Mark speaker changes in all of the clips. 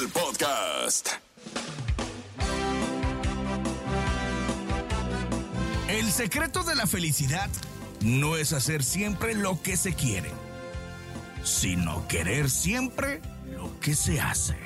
Speaker 1: El
Speaker 2: podcast.
Speaker 3: El secreto de la felicidad no es hacer siempre lo que se quiere, sino querer siempre lo que se hace.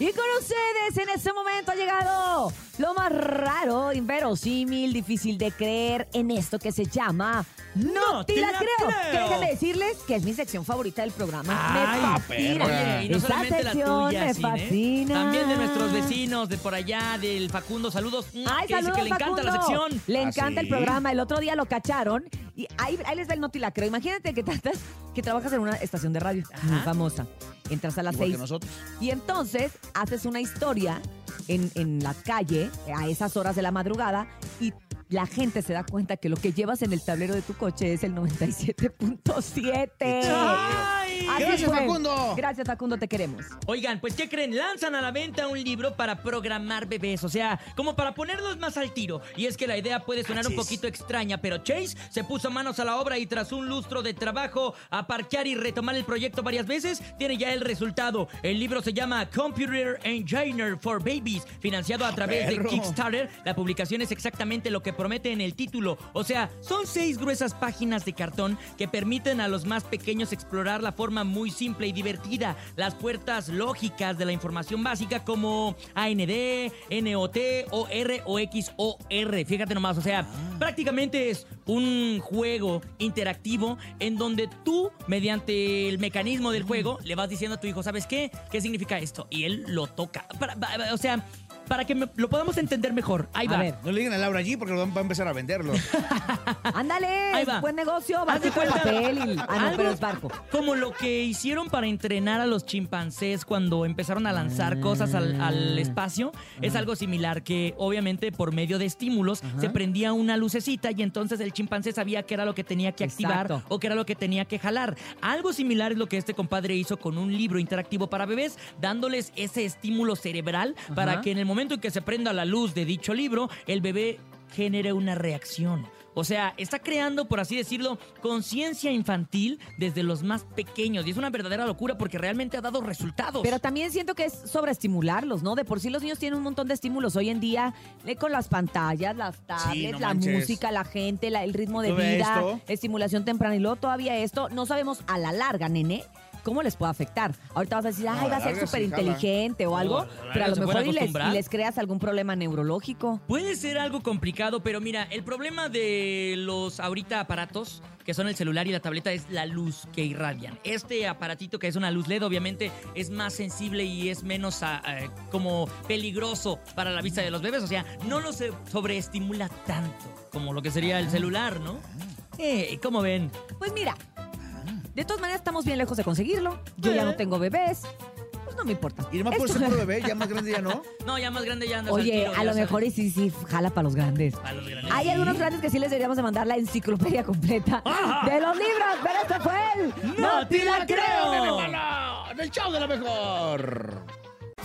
Speaker 4: Y con ustedes en este momento ha llegado lo más raro, inverosímil, difícil de creer en esto que se llama No, te la, creo. Que déjenme decirles que es mi sección favorita del programa.
Speaker 5: Ay,
Speaker 4: me fascina.
Speaker 5: Oye, y no
Speaker 4: Esta
Speaker 5: solamente la
Speaker 4: sección
Speaker 5: tuya,
Speaker 4: me
Speaker 5: Cine,
Speaker 4: fascina.
Speaker 5: También de nuestros vecinos de por allá, del Facundo. Saludos.
Speaker 4: Ay,
Speaker 5: que dice
Speaker 4: saludos,
Speaker 5: que le encanta la sección.
Speaker 4: Le
Speaker 6: ¿Ah,
Speaker 4: encanta el
Speaker 6: sí?
Speaker 4: programa. El otro día lo cacharon y ahí, ahí les va el noti la creo. Imagínate que tratas, que trabajas en una estación de radio muy famosa. Entras a las
Speaker 6: Igual que
Speaker 4: seis
Speaker 6: nosotros.
Speaker 4: y entonces haces una historia en, en la calle a esas horas de la madrugada y la gente se da cuenta que lo que llevas en el tablero de tu coche es el 97.7. Así
Speaker 6: Gracias,
Speaker 4: fue.
Speaker 6: Facundo.
Speaker 4: Gracias, Facundo, te queremos.
Speaker 5: Oigan, pues ¿qué creen? Lanzan a la venta un libro para programar bebés, o sea, como para ponerlos más al tiro. Y es que la idea puede sonar un poquito extraña, pero Chase se puso manos a la obra y tras un lustro de trabajo a parquear y retomar el proyecto varias veces, tiene ya el resultado. El libro se llama Computer Engineer for Babies, financiado a través de
Speaker 6: perro.
Speaker 5: Kickstarter. La publicación es exactamente lo que promete en el título. O sea, son seis gruesas páginas de cartón que permiten a los más pequeños explorar la forma muy simple y divertida, las puertas lógicas de la información básica como AND, NOT, OR o XOR. Fíjate nomás, o sea, prácticamente es un juego interactivo en donde tú, mediante el mecanismo del juego, le vas diciendo a tu hijo, ¿sabes qué? ¿Qué significa esto? Y él lo toca. O sea, para que me- lo podamos entender mejor. Ahí
Speaker 4: A
Speaker 5: va.
Speaker 4: ver.
Speaker 6: No le digan a Laura allí porque lo van va a empezar a venderlo.
Speaker 4: Ándale,
Speaker 5: Ahí va.
Speaker 4: buen negocio,
Speaker 5: Haz de
Speaker 4: barquito de
Speaker 5: cuenta-
Speaker 4: papel. y- Ah, no,
Speaker 5: algo
Speaker 4: pero es barco.
Speaker 5: Como lo que hicieron para entrenar a los chimpancés cuando empezaron a lanzar cosas al, al espacio. Es algo similar que obviamente por medio de estímulos se prendía una lucecita y entonces el chimpancé sabía qué era lo que tenía que activar
Speaker 4: Exacto.
Speaker 5: o qué era lo que tenía que jalar. Algo similar es lo que este compadre hizo con un libro interactivo para bebés, dándoles ese estímulo cerebral para que en el momento en que se prenda la luz de dicho libro, el bebé genere una reacción. O sea, está creando, por así decirlo, conciencia infantil desde los más pequeños. Y es una verdadera locura porque realmente ha dado resultados.
Speaker 4: Pero también siento que es sobreestimularlos, ¿no? De por sí los niños tienen un montón de estímulos hoy en día, eh, con las pantallas, las tablets,
Speaker 6: no
Speaker 4: la
Speaker 6: manches.
Speaker 4: música, la gente, la- el ritmo de
Speaker 6: ¿Tú ves
Speaker 4: vida,
Speaker 6: esto?
Speaker 4: estimulación temprana y luego todavía esto, no sabemos a la larga, nene. ¿Cómo les puede afectar? Ahorita vas a decir, ay, va a ser súper inteligente o algo, pero a lo mejor y les,
Speaker 5: acostumbrar.
Speaker 4: y les creas algún problema neurológico.
Speaker 5: Puede ser algo complicado, pero mira, el problema de los ahorita aparatos, que son el celular y la tableta, es la luz que irradian. Este aparatito, que es una luz LED, obviamente es más sensible y es menos ah, eh, como peligroso para la vista de los bebés. O sea, no lo sobreestimula tanto como lo que sería el celular, ¿no? Eh, ¿Cómo ven?
Speaker 4: Pues mira, De todas maneras, estamos bien lejos de conseguirlo. Yo ya no tengo bebés. Pues no me importa.
Speaker 6: Y nomás por
Speaker 4: Esto-
Speaker 6: ser puro bebé, ya más grande ya no.
Speaker 5: No, ya más grande ya andas al
Speaker 4: Oye,
Speaker 5: tiro,
Speaker 4: a
Speaker 5: ya
Speaker 4: lo
Speaker 5: sabes.
Speaker 4: mejor y sí, sí, jala para los grandes.
Speaker 5: Para los grandes.
Speaker 4: Hay algunos grandes que sí les deberíamos de mandar la enciclopedia completa de los libros, pero esto fue el
Speaker 5: ¡No te la creo!
Speaker 6: ¡En el show de la mejor!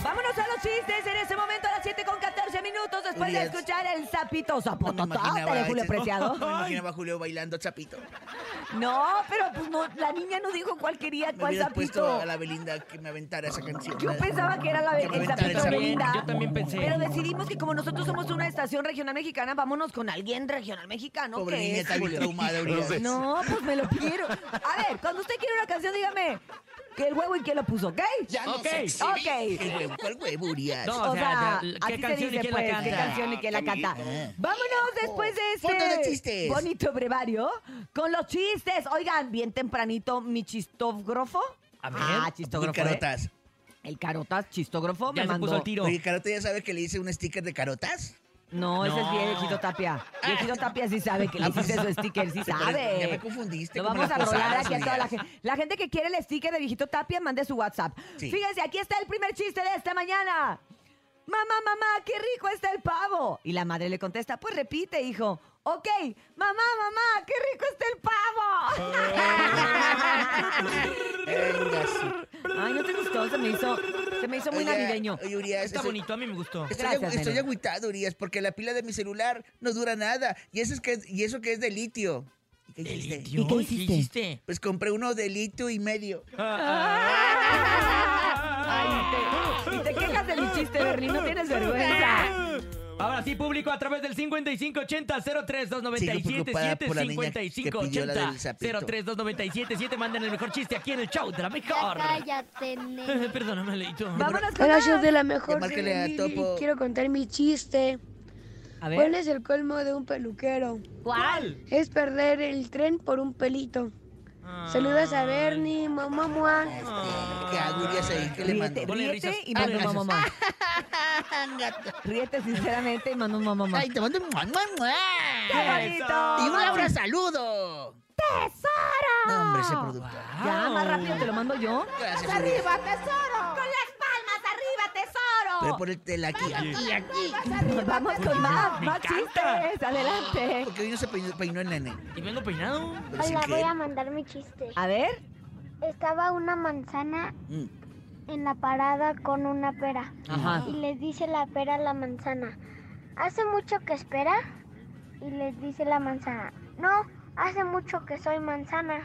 Speaker 4: Vámonos a los chistes en ese momento a las 7 con 14 minutos después de escuchar el sapito
Speaker 6: No me
Speaker 4: zapototote
Speaker 6: imaginaba,
Speaker 4: de Julio Preciado.
Speaker 6: No me imaginaba a Julio bailando chapito.
Speaker 4: No, pero pues no, la niña no dijo cuál quería,
Speaker 6: Me
Speaker 4: cuál
Speaker 6: hubieras puesto a la Belinda que me aventara esa canción.
Speaker 4: Yo pensaba que era la,
Speaker 6: Que
Speaker 4: el sapito. Belinda.
Speaker 5: Yo también pensé.
Speaker 4: Pero decidimos que como nosotros somos una estación regional mexicana, vámonos con alguien regional mexicano.
Speaker 6: Pobre
Speaker 4: que
Speaker 6: niña,
Speaker 4: es
Speaker 6: está bien traumada.
Speaker 4: No, pues me lo quiero. A ver, cuando usted quiere una canción, dígame que el huevo y quién lo puso, ¿ok?
Speaker 6: Ya no
Speaker 5: Ok.
Speaker 6: sé exhibir
Speaker 4: Ok.
Speaker 6: El huevo, ¿cuál huevo, Urias?
Speaker 5: No,
Speaker 4: O,
Speaker 5: o
Speaker 4: sea,
Speaker 5: ¿qué canción y
Speaker 4: dice,
Speaker 5: quién la
Speaker 4: qué
Speaker 5: canta?
Speaker 4: canción y quién la canta.
Speaker 6: Ah.
Speaker 4: Vámonos después de
Speaker 6: de
Speaker 4: este
Speaker 6: chistes.
Speaker 4: bonito brevario con los chistes. Oigan, bien tempranito mi chistógrafo.
Speaker 5: A ver.
Speaker 4: Ah, chistógrafo. ¿eh?
Speaker 6: carotas.
Speaker 4: El carotas chistógrafo
Speaker 5: Ya
Speaker 4: me mandó.
Speaker 5: puso el tiro.
Speaker 6: Oye, Carota ya sabe que le hice un sticker de carotas.
Speaker 4: No, ese es viejito Tapia. Viejito Tapia sí sabe que le
Speaker 6: Ah, pues,
Speaker 4: hiciste su sticker, sí sabe.
Speaker 6: Ya me confundiste.
Speaker 4: Lo vamos a rolar aquí a toda la gente. La gente que quiere el sticker de viejito Tapia, mande su WhatsApp.
Speaker 6: Sí.
Speaker 4: Fíjense, aquí está el primer chiste de esta mañana. Mamá, mamá, qué rico está el pavo. Y la madre le contesta, pues repite, hijo. Ok, mamá, mamá, qué rico está el pavo. Ay, no te gustó, se me hizo, se me hizo muy navideño.
Speaker 6: Oye, Urias,
Speaker 5: Está
Speaker 6: estoy-
Speaker 5: bonito, a mí me gustó.
Speaker 6: Estoy,
Speaker 4: Gracias,
Speaker 6: agu- estoy
Speaker 4: nene.
Speaker 6: agüitado, Urias, porque la pila de mi celular no dura nada. Y eso, es que, y eso que es de litio. ¿Y qué
Speaker 5: ¿De
Speaker 6: hiciste?
Speaker 5: litio?
Speaker 4: ¿Y qué hiciste?
Speaker 5: hiciste?
Speaker 6: Pues compré uno de litio y medio.
Speaker 4: Ay, y te, y te quejas de mi chiste, Berlín, no tienes vergüenza.
Speaker 5: Ahora sí, público, a través del 5580-032977,
Speaker 6: Sigo preocupada por la niña que pidió la del sapito.
Speaker 5: 5580-032977, manden el mejor chiste aquí en el show de la mejor.
Speaker 2: Cállate, nene.
Speaker 5: Perdóname, Leito.
Speaker 4: Vámonos con
Speaker 2: Hola, show de la mejor.
Speaker 6: Márcale a Topo.
Speaker 2: Quiero contar mi chiste.
Speaker 4: A ver.
Speaker 2: ¿Cuál es el colmo de un peluquero?
Speaker 4: ¿Cuál?
Speaker 2: Es perder el tren por un pelito. Saludas a Bernie, mamá, mua.
Speaker 6: ¿Qué hago, Urias, ahí? ¿Qué le mando?
Speaker 4: Ríete,
Speaker 5: Ponle
Speaker 4: ríete
Speaker 5: risas.
Speaker 4: y manda un
Speaker 6: Ah,
Speaker 4: mamá. Ríete sinceramente y manda un mamá.
Speaker 6: Ay, te mando un mua, mua.
Speaker 4: ¡Qué bonito!
Speaker 6: Y un Laura saludo.
Speaker 4: ¡Tesoro!
Speaker 6: No, hombre, ese producto.
Speaker 4: Ya, más rápido te lo mando yo.
Speaker 6: Gracias, Urias.
Speaker 4: tesoro! ¡Con las palmas arriba, tesoro!
Speaker 6: Pero por el tel aquí, aquí, aquí.
Speaker 4: Nos vamos con más,
Speaker 5: Me
Speaker 4: más
Speaker 5: encanta.
Speaker 4: chistes. Adelante.
Speaker 6: Porque hoy no se peinó, peinó el nene.
Speaker 5: ¿Y vengo peinado?
Speaker 6: Pero sin
Speaker 7: Hola, voy
Speaker 6: querer.
Speaker 7: a mandar mi chiste.
Speaker 4: A ver.
Speaker 7: Estaba una manzana
Speaker 6: Mm.
Speaker 7: en la parada con una pera
Speaker 4: Ajá.
Speaker 7: y le dice la pera a la manzana, ¿hace mucho que espera? Y le dice la manzana, no, hace mucho que soy manzana.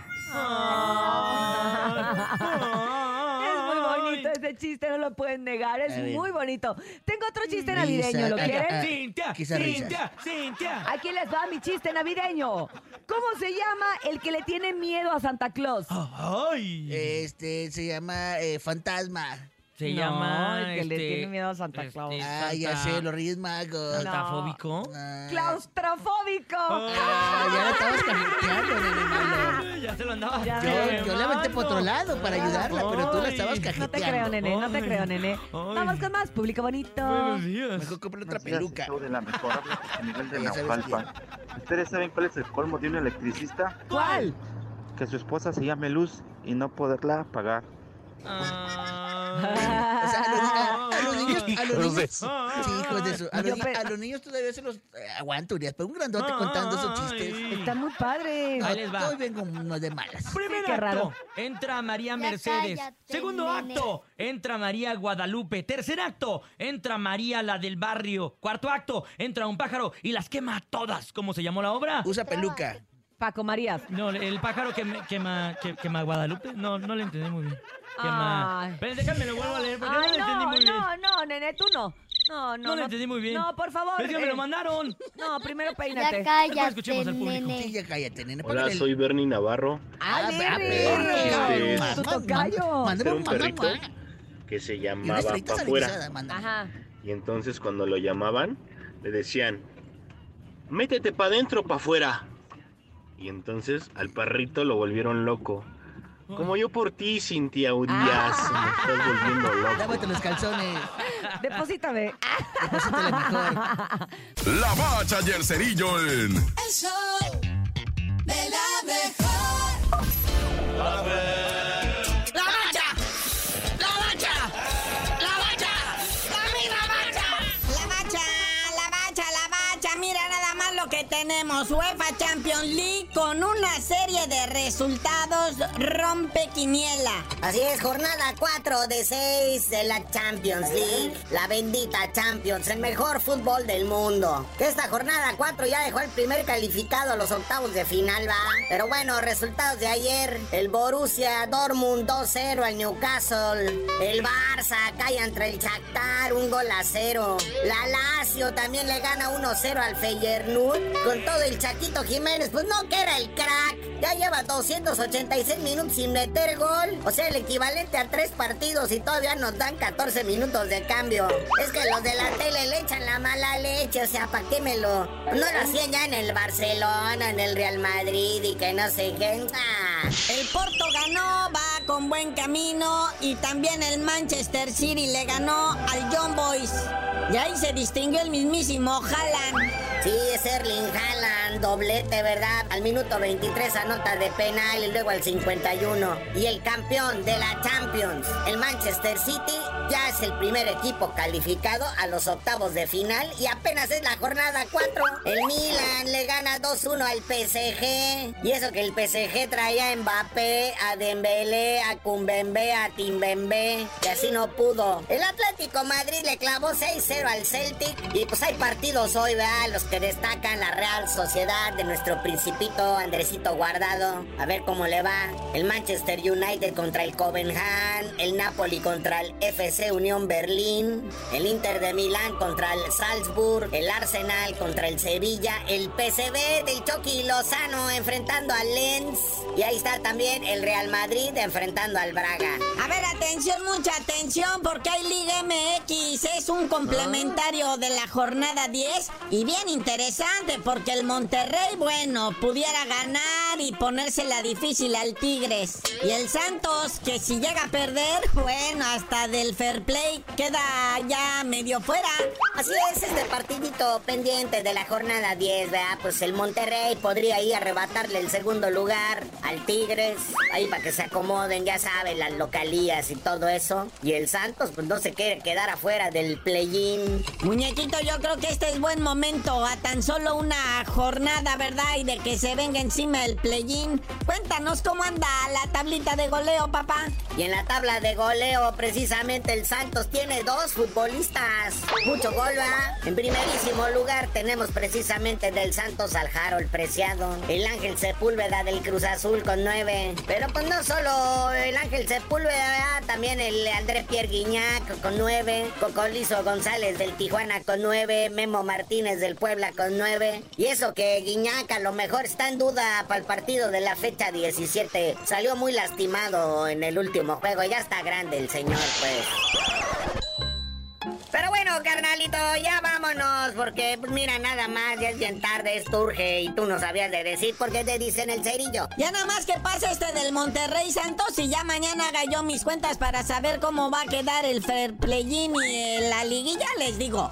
Speaker 4: Es muy bonito ese chiste, no lo pueden negar, es muy bonito. Tengo otro chiste
Speaker 6: Risa,
Speaker 4: navideño, ¿lo
Speaker 6: ah,
Speaker 4: quieren?
Speaker 6: ah.
Speaker 5: Cintia,
Speaker 6: Quizá.
Speaker 5: Cintia, Cintia.
Speaker 4: Aquí les va mi chiste navideño. ¿Cómo se llama el que le tiene miedo a Santa Claus?
Speaker 5: Ay.
Speaker 6: Este, se llama eh, Fantasma.
Speaker 5: Se
Speaker 4: No,
Speaker 5: llama.
Speaker 4: el que le
Speaker 5: este,
Speaker 4: tiene miedo a Santa
Speaker 5: este,
Speaker 4: Claus.
Speaker 6: Ah, ya sé, los Reyes Magos.
Speaker 5: ¿Santafóbico?
Speaker 6: Ah.
Speaker 4: ¡Claustrofóbico!
Speaker 6: Ah, ya la estabas cajeteando, nene.
Speaker 5: Ya se lo andaba.
Speaker 4: Ya.
Speaker 6: Yo, yo la aventé por otro lado para ayudarla, pero tú la estabas
Speaker 5: Ay.
Speaker 6: cajeteando.
Speaker 4: No te creo, nene, no te
Speaker 5: Ay.
Speaker 4: creo, nene.
Speaker 5: Ay.
Speaker 4: Vamos con más, público bonito.
Speaker 5: Buenos días.
Speaker 6: Mejor compré otra peluca.
Speaker 8: de la mejor José Miguel de Naucalpan. ¿Ustedes saben cuál es el colmo de un electricista?
Speaker 4: ¿Cuál?
Speaker 8: Que su esposa se llame Luz y no poderla pagar.
Speaker 6: O sea, a los, a- a los niños, a los niños, sí, hijos de su, a, los, a niños todavía se los eh, aguanto, Urias, pero un grandote contando esos chistes.
Speaker 4: Está muy padre.
Speaker 5: Ahí les va.
Speaker 6: Hoy vengo uno de malas.
Speaker 5: Primer
Speaker 4: Qué
Speaker 5: acto,
Speaker 4: raro.
Speaker 5: entra María Mercedes.
Speaker 7: cállate,
Speaker 5: Segundo
Speaker 7: nene.
Speaker 5: acto, entra María Guadalupe. Tercer acto, entra María la del barrio. Cuarto acto, entra un pájaro y las quema a todas. ¿Cómo se llamó la obra?
Speaker 6: Usa peluca.
Speaker 4: Paco Marías.
Speaker 5: No, el pájaro que me- quema, que, quema Guadalupe. No, no le entendí muy bien. Quema. Pero déjame lo vuelvo a leer porque no le entendí
Speaker 4: no,
Speaker 5: muy bien.
Speaker 4: no, no, nene, tú no. No, no.
Speaker 5: No le entendí muy bien.
Speaker 4: No, por favor.
Speaker 5: Es que me lo
Speaker 4: eh,
Speaker 5: mandaron.
Speaker 4: No, primero
Speaker 7: Ya
Speaker 4: peínate.
Speaker 7: cállate,
Speaker 5: escuchemos al público.
Speaker 7: nene.
Speaker 6: Sí, ya cállate, nene.
Speaker 9: Hola, soy Bernie Navarro,
Speaker 4: ¡Ay,
Speaker 6: Ah,
Speaker 4: Berry!
Speaker 9: Este-
Speaker 4: Tu tocayo.
Speaker 6: Un
Speaker 9: perrito. que se llamaba Pa' Afuera.
Speaker 4: Ajá.
Speaker 9: Y entonces cuando lo llamaban, le decían, métete pa' adentro, pa' afuera. Y entonces al perrito lo volvieron loco. Como yo por ti, Cintia Urias, me estás volviendo loco.
Speaker 6: Lávate los calzones.
Speaker 4: Deposítame.
Speaker 6: Deposítale mejor.
Speaker 10: La bacha y el cerillo en
Speaker 1: El show de la mejor.
Speaker 11: Tenemos UEFA Champions League con una serie de resultados rompe quiniela.
Speaker 12: Así es, jornada 4 de 6 de la Champions League. La bendita Champions, el mejor fútbol del mundo. Que esta jornada 4 ya dejó el primer calificado a los octavos de final, va. Pero bueno, resultados de ayer. El Borussia Dortmund 2-0 al Newcastle. El Barça cae entre el Shakhtar, un gol a cero. La Lazio también le gana 1-0 al Feyenoord. Con todo el Chaquito Jiménez, pues no que era el crack. Ya lleva 286 minutos sin meter gol. O sea, el equivalente a tres partidos y todavía nos dan 14 minutos de cambio. Es que los de la tele le echan la mala leche, o sea, ¿para qué me lo...? No lo hacían ya en el Barcelona, en el Real Madrid y que no sé qué. Ah.
Speaker 11: El Porto ganó, va con buen camino y también el Manchester City le ganó al John Boys. Y ahí se distinguió el mismísimo Haaland.
Speaker 12: Sí, es Erling Haaland, doblete, ¿verdad? Al minuto 23 anota de penal y luego al 51. Y el campeón de la Champions, el Manchester City, ya es el primer equipo calificado a los octavos de final y apenas es la jornada 4. El Milan le gana 2-1 al PSG. Y eso que el PSG traía a Mbappé, a Dembélé, a Kumbembe, a Timbembe. Y así no pudo. El Atlético Madrid le clavó 6-0 al Celtic. Y pues hay partidos hoy, ¿verdad? Los que destacan la Real Sociedad de nuestro principito Andresito Guardado. A ver cómo le va. El Manchester United contra el Copenhagen. El Napoli contra el FC Unión Berlín. El Inter de Milán contra el Salzburg. El Arsenal contra el Sevilla. El PCB del Chucky Lozano enfrentando al Lens. Y ahí está también el Real Madrid enfrentando al Braga.
Speaker 11: A ver, atención, mucha atención, porque hay Liga MX. Es un complementario de la jornada 10 y bien interesante, porque el Monterrey, bueno, pudiera ganar y ponérsela difícil al Tigres. Y el Santos, que si llega a perder, bueno, hasta del fair play queda ya medio fuera.
Speaker 12: Así es, este partidito pendiente de la jornada 10, ¿verdad? Pues el Monterrey podría ir a arrebatarle el segundo lugar al Tigres. Ahí para que se acomoden, ya saben, las localías y todo eso. Y el Santos, pues no se quiere quedar afuera del play-in.
Speaker 11: Muñequito, yo creo que este es buen momento, a tan solo una jornada, ¿verdad? Y de que se venga encima el play-in. Cuéntanos cómo anda la tablita de goleo, papá.
Speaker 12: Y en la tabla de goleo, precisamente el Santos tiene dos futbolistas. Mucho gol, ¿verdad? En primerísimo lugar tenemos precisamente del Santos al Harold Preciado. El Ángel Sepúlveda del Cruz Azul con nueve. Pero pues no solo el Ángel Sepúlveda, también el André Pierre Guignac con nueve. Cocolizo González del Tijuana con nueve. Memo Martínez del Puebla con nueve. Y eso que Guiñac a lo mejor está en duda para el partido de la fecha 17. Salió muy lastimado en el último juego. Ya está grande el señor, pues. Pero bueno, carnalito, ya vámonos, porque pues, mira, nada más, ya es bien tarde, esto urge y tú no sabías de decir por qué te dicen el cerillo.
Speaker 11: Ya nada más que pase este del Monterrey Santos y ya mañana haga yo mis cuentas para saber cómo va a quedar el fair play-in y la liguilla, les digo.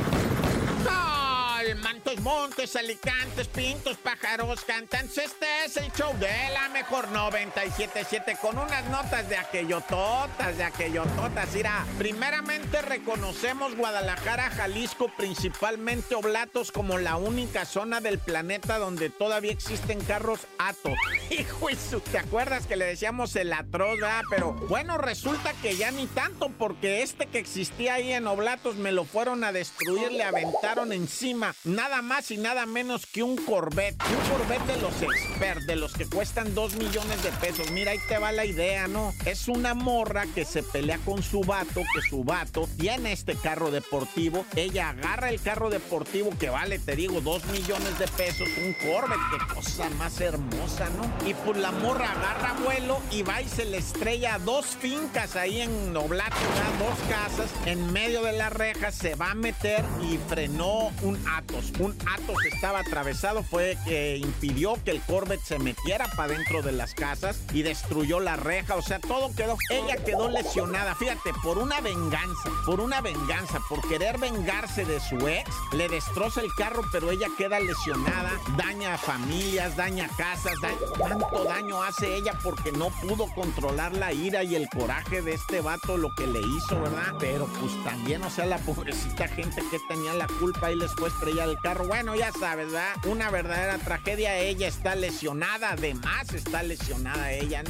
Speaker 13: Mantos, montes, alicantes, pintos, pájaros, cantantes. Este es el show de la mejor 977 con unas notas de aquellototas, de aquellototas. Mira, primeramente reconocemos Guadalajara, Jalisco, principalmente Oblatos, como la única zona del planeta donde todavía existen carros Atos. Hijo, eso, ¿te acuerdas que le decíamos el atroz, verdad? Pero bueno, resulta que ya ni tanto, porque este que existía ahí en Oblatos me lo fueron a destruir, le aventaron encima nada más y nada menos que un Corvette. Un Corvette de los expert, de los que cuestan 2 millones de pesos. Mira, ahí te va la idea, ¿no? Es una morra que se pelea con su vato, que su vato tiene este carro deportivo. Ella agarra el carro deportivo que vale, te digo, 2 millones de pesos. Un Corvette, qué cosa más hermosa, ¿no? Y pues la morra agarra vuelo y va y se le estrella dos fincas ahí en Noblato, ¿verdad? dos casas. En medio de las rejas se va a meter y frenó un Atos. Un Atos estaba atravesado, fue que impidió que el Corvette se metiera para dentro de las casas y destruyó la reja. O sea, todo quedó. Ella quedó lesionada. Fíjate, por una venganza, por una venganza, por querer vengarse de su ex, le destroza el carro, pero ella queda lesionada, daña a familias, daña casas, daña, tanto daño hace ella porque no pudo controlar la ira y el coraje de este vato, lo que le hizo, ¿verdad? Pero pues también, o sea, la pobrecita gente que tenía la culpa y les fue a estrellar el carro. Bueno, ya sabes, ¿verdad? Una verdadera tragedia. Ella está lesionada, además está lesionada ella.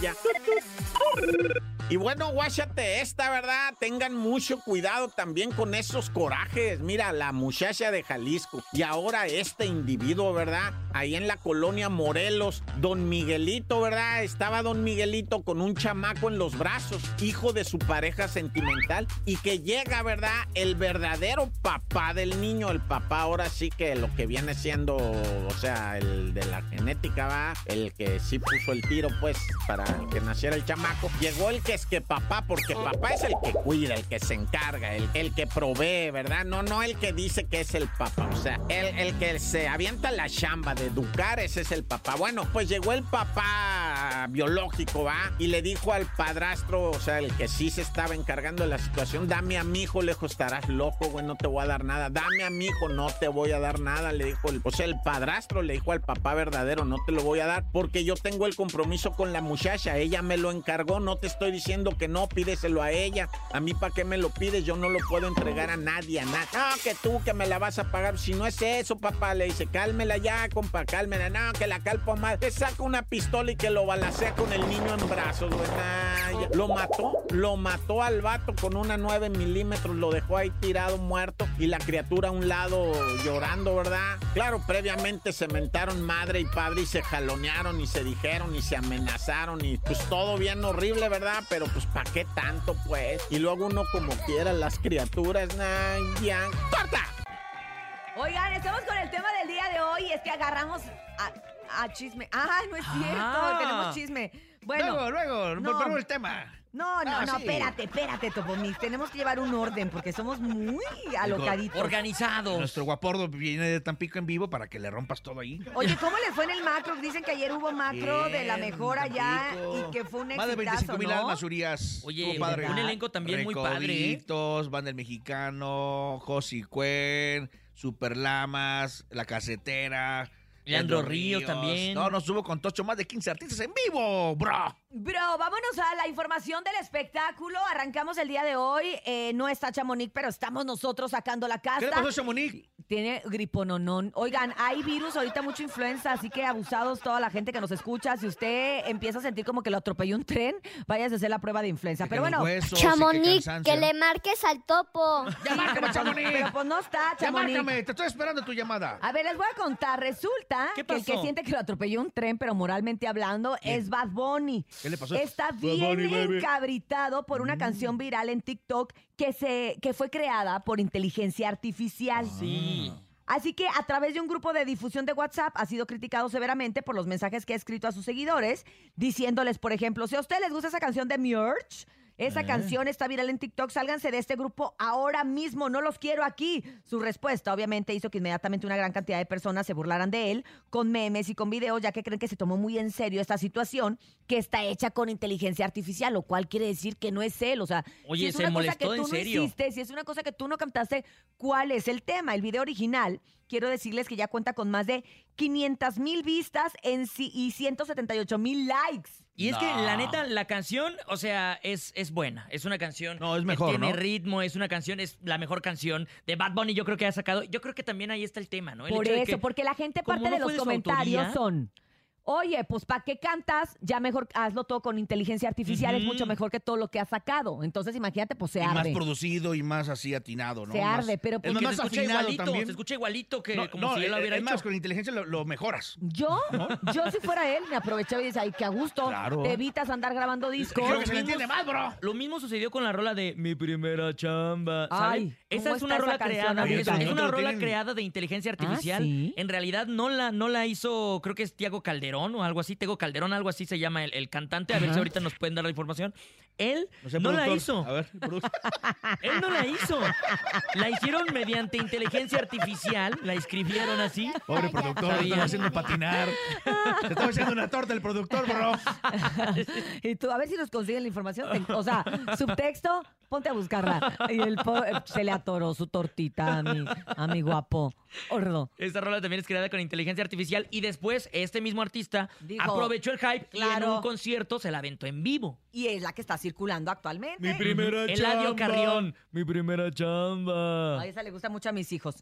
Speaker 13: Ya. Y bueno, guáchate esta, ¿verdad? Tengan mucho cuidado también con esos corajes. Mira, la muchacha de Jalisco y ahora este individuo, ¿verdad? Ahí en la colonia Morelos, don Miguelito, ¿verdad? Estaba don Miguelito con un chamaco en los brazos, hijo de su pareja sentimental, y que llega, ¿verdad? El verdadero papá del niño, el papá ahora sí que lo que viene siendo, o sea, el de la genética, ¿va? El que sí puso el tiro, pues, para que naciera el chamaco. Llegó el que es que papá, porque papá es el que cuida, el que se encarga, el, el que provee, ¿verdad? No, no el que dice que es el papá, o sea, el, el que se avienta la chamba de educar, ese es el papá. Bueno, pues llegó el papá biológico, ¿va? Y le dijo al padrastro, o sea, el que sí se estaba encargando de la situación, dame a mi hijo, lejos estarás loco, güey, no te voy a dar nada. Dame a mi hijo, no te voy a dar nada, le dijo el, o sea, el padrastro le dijo al papá verdadero, no te lo voy a dar porque yo tengo el compromiso con la muchacha, ella me lo encargó, no te estoy diciendo que no, pídeselo a ella. A mí, ¿para qué me lo pides? Yo no lo puedo entregar a nadie, a nadie. No, que tú, que me la vas a pagar. Si no es eso, papá, le dice, cálmela ya, compa, cálmela. No, que la calpo mal. Te saca una pistola y que lo balacea con el niño en brazos, güey. Lo mató, lo mató al vato con una 9 milímetros, lo dejó ahí tirado, muerto, y la criatura a un lado llorando, ¿verdad? Claro, previamente se mentaron madre y padre y se jalonearon y se dijeron y se amenazaron y pues todo bien horrible, ¿verdad? Pero pues ¿para qué tanto, pues? Y luego uno como quiera, las criaturas, nah, ya. ¡Corta!
Speaker 4: Oigan, estamos con el tema del día de hoy. Es que agarramos a, a chisme. Ah, no es cierto.
Speaker 6: Ah.
Speaker 4: Tenemos chisme. Bueno.
Speaker 6: Luego, luego,
Speaker 4: no.
Speaker 6: volvemos al tema.
Speaker 4: No, no,
Speaker 6: Ah,
Speaker 4: no,
Speaker 6: sí.
Speaker 4: espérate, espérate, Topomix. Tenemos que llevar un orden porque somos muy alocaditos.
Speaker 5: Organizados.
Speaker 6: Nuestro guapordo viene de Tampico en vivo para que le rompas todo ahí.
Speaker 4: Oye, ¿cómo les fue en el macro? Dicen que ayer hubo macro de la
Speaker 6: Bien,
Speaker 4: mejor allá
Speaker 6: Tampico.
Speaker 4: y que fue un
Speaker 6: Más de
Speaker 4: exitazo,
Speaker 6: 25 mil
Speaker 4: ¿no?
Speaker 6: almas, Urias.
Speaker 5: Oye,
Speaker 6: Estuvo padre.
Speaker 5: un elenco también muy padre, ¿eh?
Speaker 6: Recoditos, Banda del Mexicano, Josi Cuen, Super Lamas, La Casetera.
Speaker 5: Leandro Ríos también.
Speaker 6: No, nos subo con Tocho, más de 15 artistas en vivo, bro.
Speaker 4: Bro, vámonos a la información del espectáculo. Arrancamos el día de hoy. Eh, no está Chamonix, pero estamos nosotros sacando la casa.
Speaker 6: ¿Qué le pasó a Chamonix?
Speaker 4: Tiene gripononón. Oigan, hay virus, ahorita mucha influenza, así que abusados toda la gente que nos escucha. Si usted empieza a sentir como que lo atropelló un tren, váyase a hacer la prueba de influenza. Pero bueno,
Speaker 14: Chamonix, que le marques al topo.
Speaker 6: Ya márcame, Chamonix.
Speaker 4: pero pues no está,
Speaker 6: Ya
Speaker 4: Chamonix.
Speaker 6: márcame, te estoy esperando tu llamada.
Speaker 4: A ver, les voy a contar. Resulta
Speaker 6: ¿Qué
Speaker 4: que el que siente que lo atropelló un tren, pero moralmente hablando, es Bad Bunny.
Speaker 6: ¿Qué le pasó?
Speaker 4: Está
Speaker 6: Bad
Speaker 4: bien.
Speaker 6: Mm.
Speaker 4: encabritado por una canción viral en TikTok que, se, que fue creada por inteligencia artificial.
Speaker 5: Sí.
Speaker 4: Así que a través de un grupo de difusión de WhatsApp ha sido criticado severamente por los mensajes que ha escrito a sus seguidores, diciéndoles, por ejemplo, si a ustedes les gusta esa canción de Murch, esa
Speaker 15: Eh.
Speaker 4: canción está viral en TikTok, sálganse de este grupo ahora mismo, no los quiero aquí. Su respuesta obviamente hizo que inmediatamente una gran cantidad de personas se burlaran de él con memes y con videos, ya que creen que se tomó muy en serio esta situación que está hecha con inteligencia artificial, lo cual quiere decir que no es él, o sea,
Speaker 5: Oye,
Speaker 4: si es
Speaker 5: se
Speaker 4: una cosa que
Speaker 5: ¿en
Speaker 4: tú
Speaker 5: serio?
Speaker 4: no hiciste, si es una cosa que tú no captaste, ¿cuál es el tema? El video original, quiero decirles que ya cuenta con más de 500 mil vistas en sí y 178 mil likes.
Speaker 5: Y es que la neta, la canción, o sea, es, es buena. Es una canción no, es
Speaker 6: mejor,
Speaker 5: que tiene
Speaker 6: ¿no?
Speaker 5: ritmo, es una canción, es la mejor canción de Bad Bunny, yo creo que ha sacado. Yo creo que también ahí está el tema, ¿no? El
Speaker 4: Por
Speaker 5: hecho de
Speaker 4: eso,
Speaker 5: que
Speaker 4: porque la gente parte
Speaker 5: no
Speaker 4: de los comentarios
Speaker 5: autoría-
Speaker 4: son, oye, pues ¿para qué cantas? Ya mejor hazlo todo con inteligencia artificial, es mucho mejor que todo lo que has sacado. Entonces imagínate, pues se
Speaker 6: y más
Speaker 4: arde.
Speaker 6: producido y más así atinado, ¿no?
Speaker 4: Se
Speaker 6: Más-
Speaker 4: arde, pero
Speaker 6: es
Speaker 4: porque
Speaker 6: más
Speaker 5: se escucha
Speaker 6: afinado
Speaker 5: igualito,
Speaker 6: también.
Speaker 5: se escucha igualito que
Speaker 6: No,
Speaker 5: como
Speaker 6: no,
Speaker 5: si él lo
Speaker 6: es-
Speaker 5: hubiera
Speaker 6: es
Speaker 5: hecho.
Speaker 6: más, con inteligencia lo, lo mejoras.
Speaker 4: Yo, yo si fuera él, me aprovechaba y decía, ay, qué a gusto.
Speaker 6: Claro.
Speaker 4: Te evitas andar grabando discos.
Speaker 5: Lo mismo- Lo mismo sucedió con la rola de Mi primera chamba.
Speaker 4: Ay,
Speaker 5: ¿saben? Esa
Speaker 4: ¿cómo
Speaker 5: es una rola
Speaker 4: esa
Speaker 5: creada. Es, es
Speaker 4: ¿No
Speaker 5: una rola
Speaker 4: tienen?
Speaker 5: creada de inteligencia artificial.
Speaker 4: ¿sí?
Speaker 5: En realidad no la, no la hizo, creo que es Tiago Calderón. Calderón o algo así, Tego Calderón, algo así se llama el, el cantante, a ver
Speaker 6: Ajá.
Speaker 5: si ahorita nos pueden dar la información. Él
Speaker 6: No sé,
Speaker 5: no la hizo.
Speaker 6: A ver.
Speaker 5: Él no la hizo. La hicieron mediante inteligencia artificial, la escribieron así.
Speaker 6: Pobre productor, lo están haciendo patinar. Se estaba haciendo una torta el productor, bro.
Speaker 4: Y tú, a ver si nos consiguen la información. Te- O sea, subtexto, ponte a buscarla. Y el po- se le atoró su tortita a mi, a mi guapo. Ordo.
Speaker 5: Esta rola también es creada con inteligencia artificial y después este mismo artista
Speaker 4: Dijo,
Speaker 5: aprovechó el hype y en un concierto se la aventó en vivo.
Speaker 4: Y es la que está circulando actualmente.
Speaker 5: Mi primera Eladio chamba. Carrión, mi primera chamba.
Speaker 4: Ay, esa le gusta mucho a mis hijos.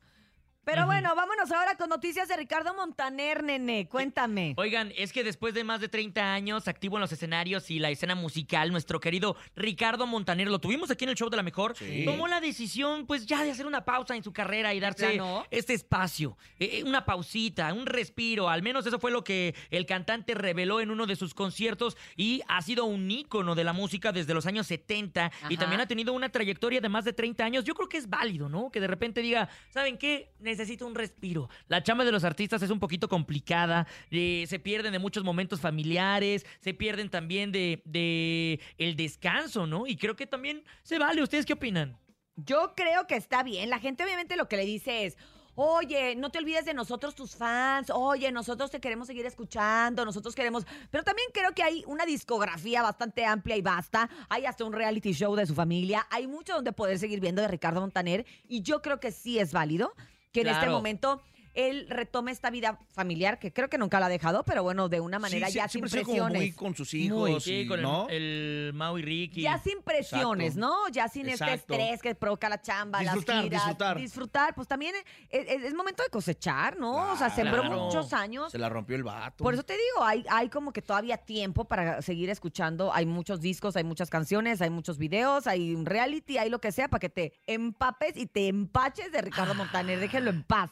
Speaker 4: Pero bueno, vámonos ahora con noticias de Ricardo Montaner, nene. Cuéntame.
Speaker 5: Oigan, es que después de más de 30 años activo en los escenarios y la escena musical, nuestro querido Ricardo Montaner, lo tuvimos aquí en el show de la mejor,
Speaker 6: Sí.
Speaker 5: tomó la decisión pues ya de hacer una pausa en su carrera y darse este espacio, eh, eh, una pausita, un respiro, al menos eso fue lo que el cantante reveló en uno de sus conciertos y ha sido un ícono de la música desde los años 70 y también ha tenido una trayectoria de más de 30 años. Yo creo que es válido, ¿no? Que de repente diga, ¿saben qué? Necesito un respiro. La chamba de los artistas es un poquito complicada, eh, se pierden de muchos momentos familiares, se pierden también de, el descanso, ¿no? Y creo que también se vale. ¿Ustedes qué opinan?
Speaker 4: Yo creo que está bien. La gente obviamente lo que le dice es, oye, no te olvides de nosotros, tus fans. Oye, nosotros te queremos seguir escuchando, nosotros queremos... Pero también creo que hay una discografía bastante amplia y vasta. Hay hasta un reality show de su familia. Hay mucho donde poder seguir viendo de Ricardo Montaner. Y yo creo que sí es válido que en este momento... Él retome esta vida familiar, que creo que nunca la ha dejado, pero bueno, de una manera
Speaker 6: Sí,
Speaker 4: ya sin
Speaker 6: como muy
Speaker 4: presiones.
Speaker 6: con sus
Speaker 5: Muy,
Speaker 6: hijos,
Speaker 5: sí,
Speaker 6: y-
Speaker 5: con el,
Speaker 6: ¿no?
Speaker 5: el Mau y Ricky.
Speaker 4: Ya sin presiones,
Speaker 6: Exacto.
Speaker 4: ¿no? Ya sin este
Speaker 6: Exacto.
Speaker 4: estrés que provoca la chamba,
Speaker 6: Disfrutar,
Speaker 4: las giras.
Speaker 6: disfrutar.
Speaker 4: Disfrutar, pues también es, es- es momento de cosechar, ¿no? o sea, sembró
Speaker 5: Claro.
Speaker 4: muchos años.
Speaker 6: Se la rompió el vato.
Speaker 4: Por eso te digo, hay, hay como que todavía tiempo para seguir escuchando. Hay muchos discos, hay muchas canciones, hay muchos videos, hay un reality, hay lo que sea para que te empapes y te empaches de Ricardo Montaner. Déjenlo en paz.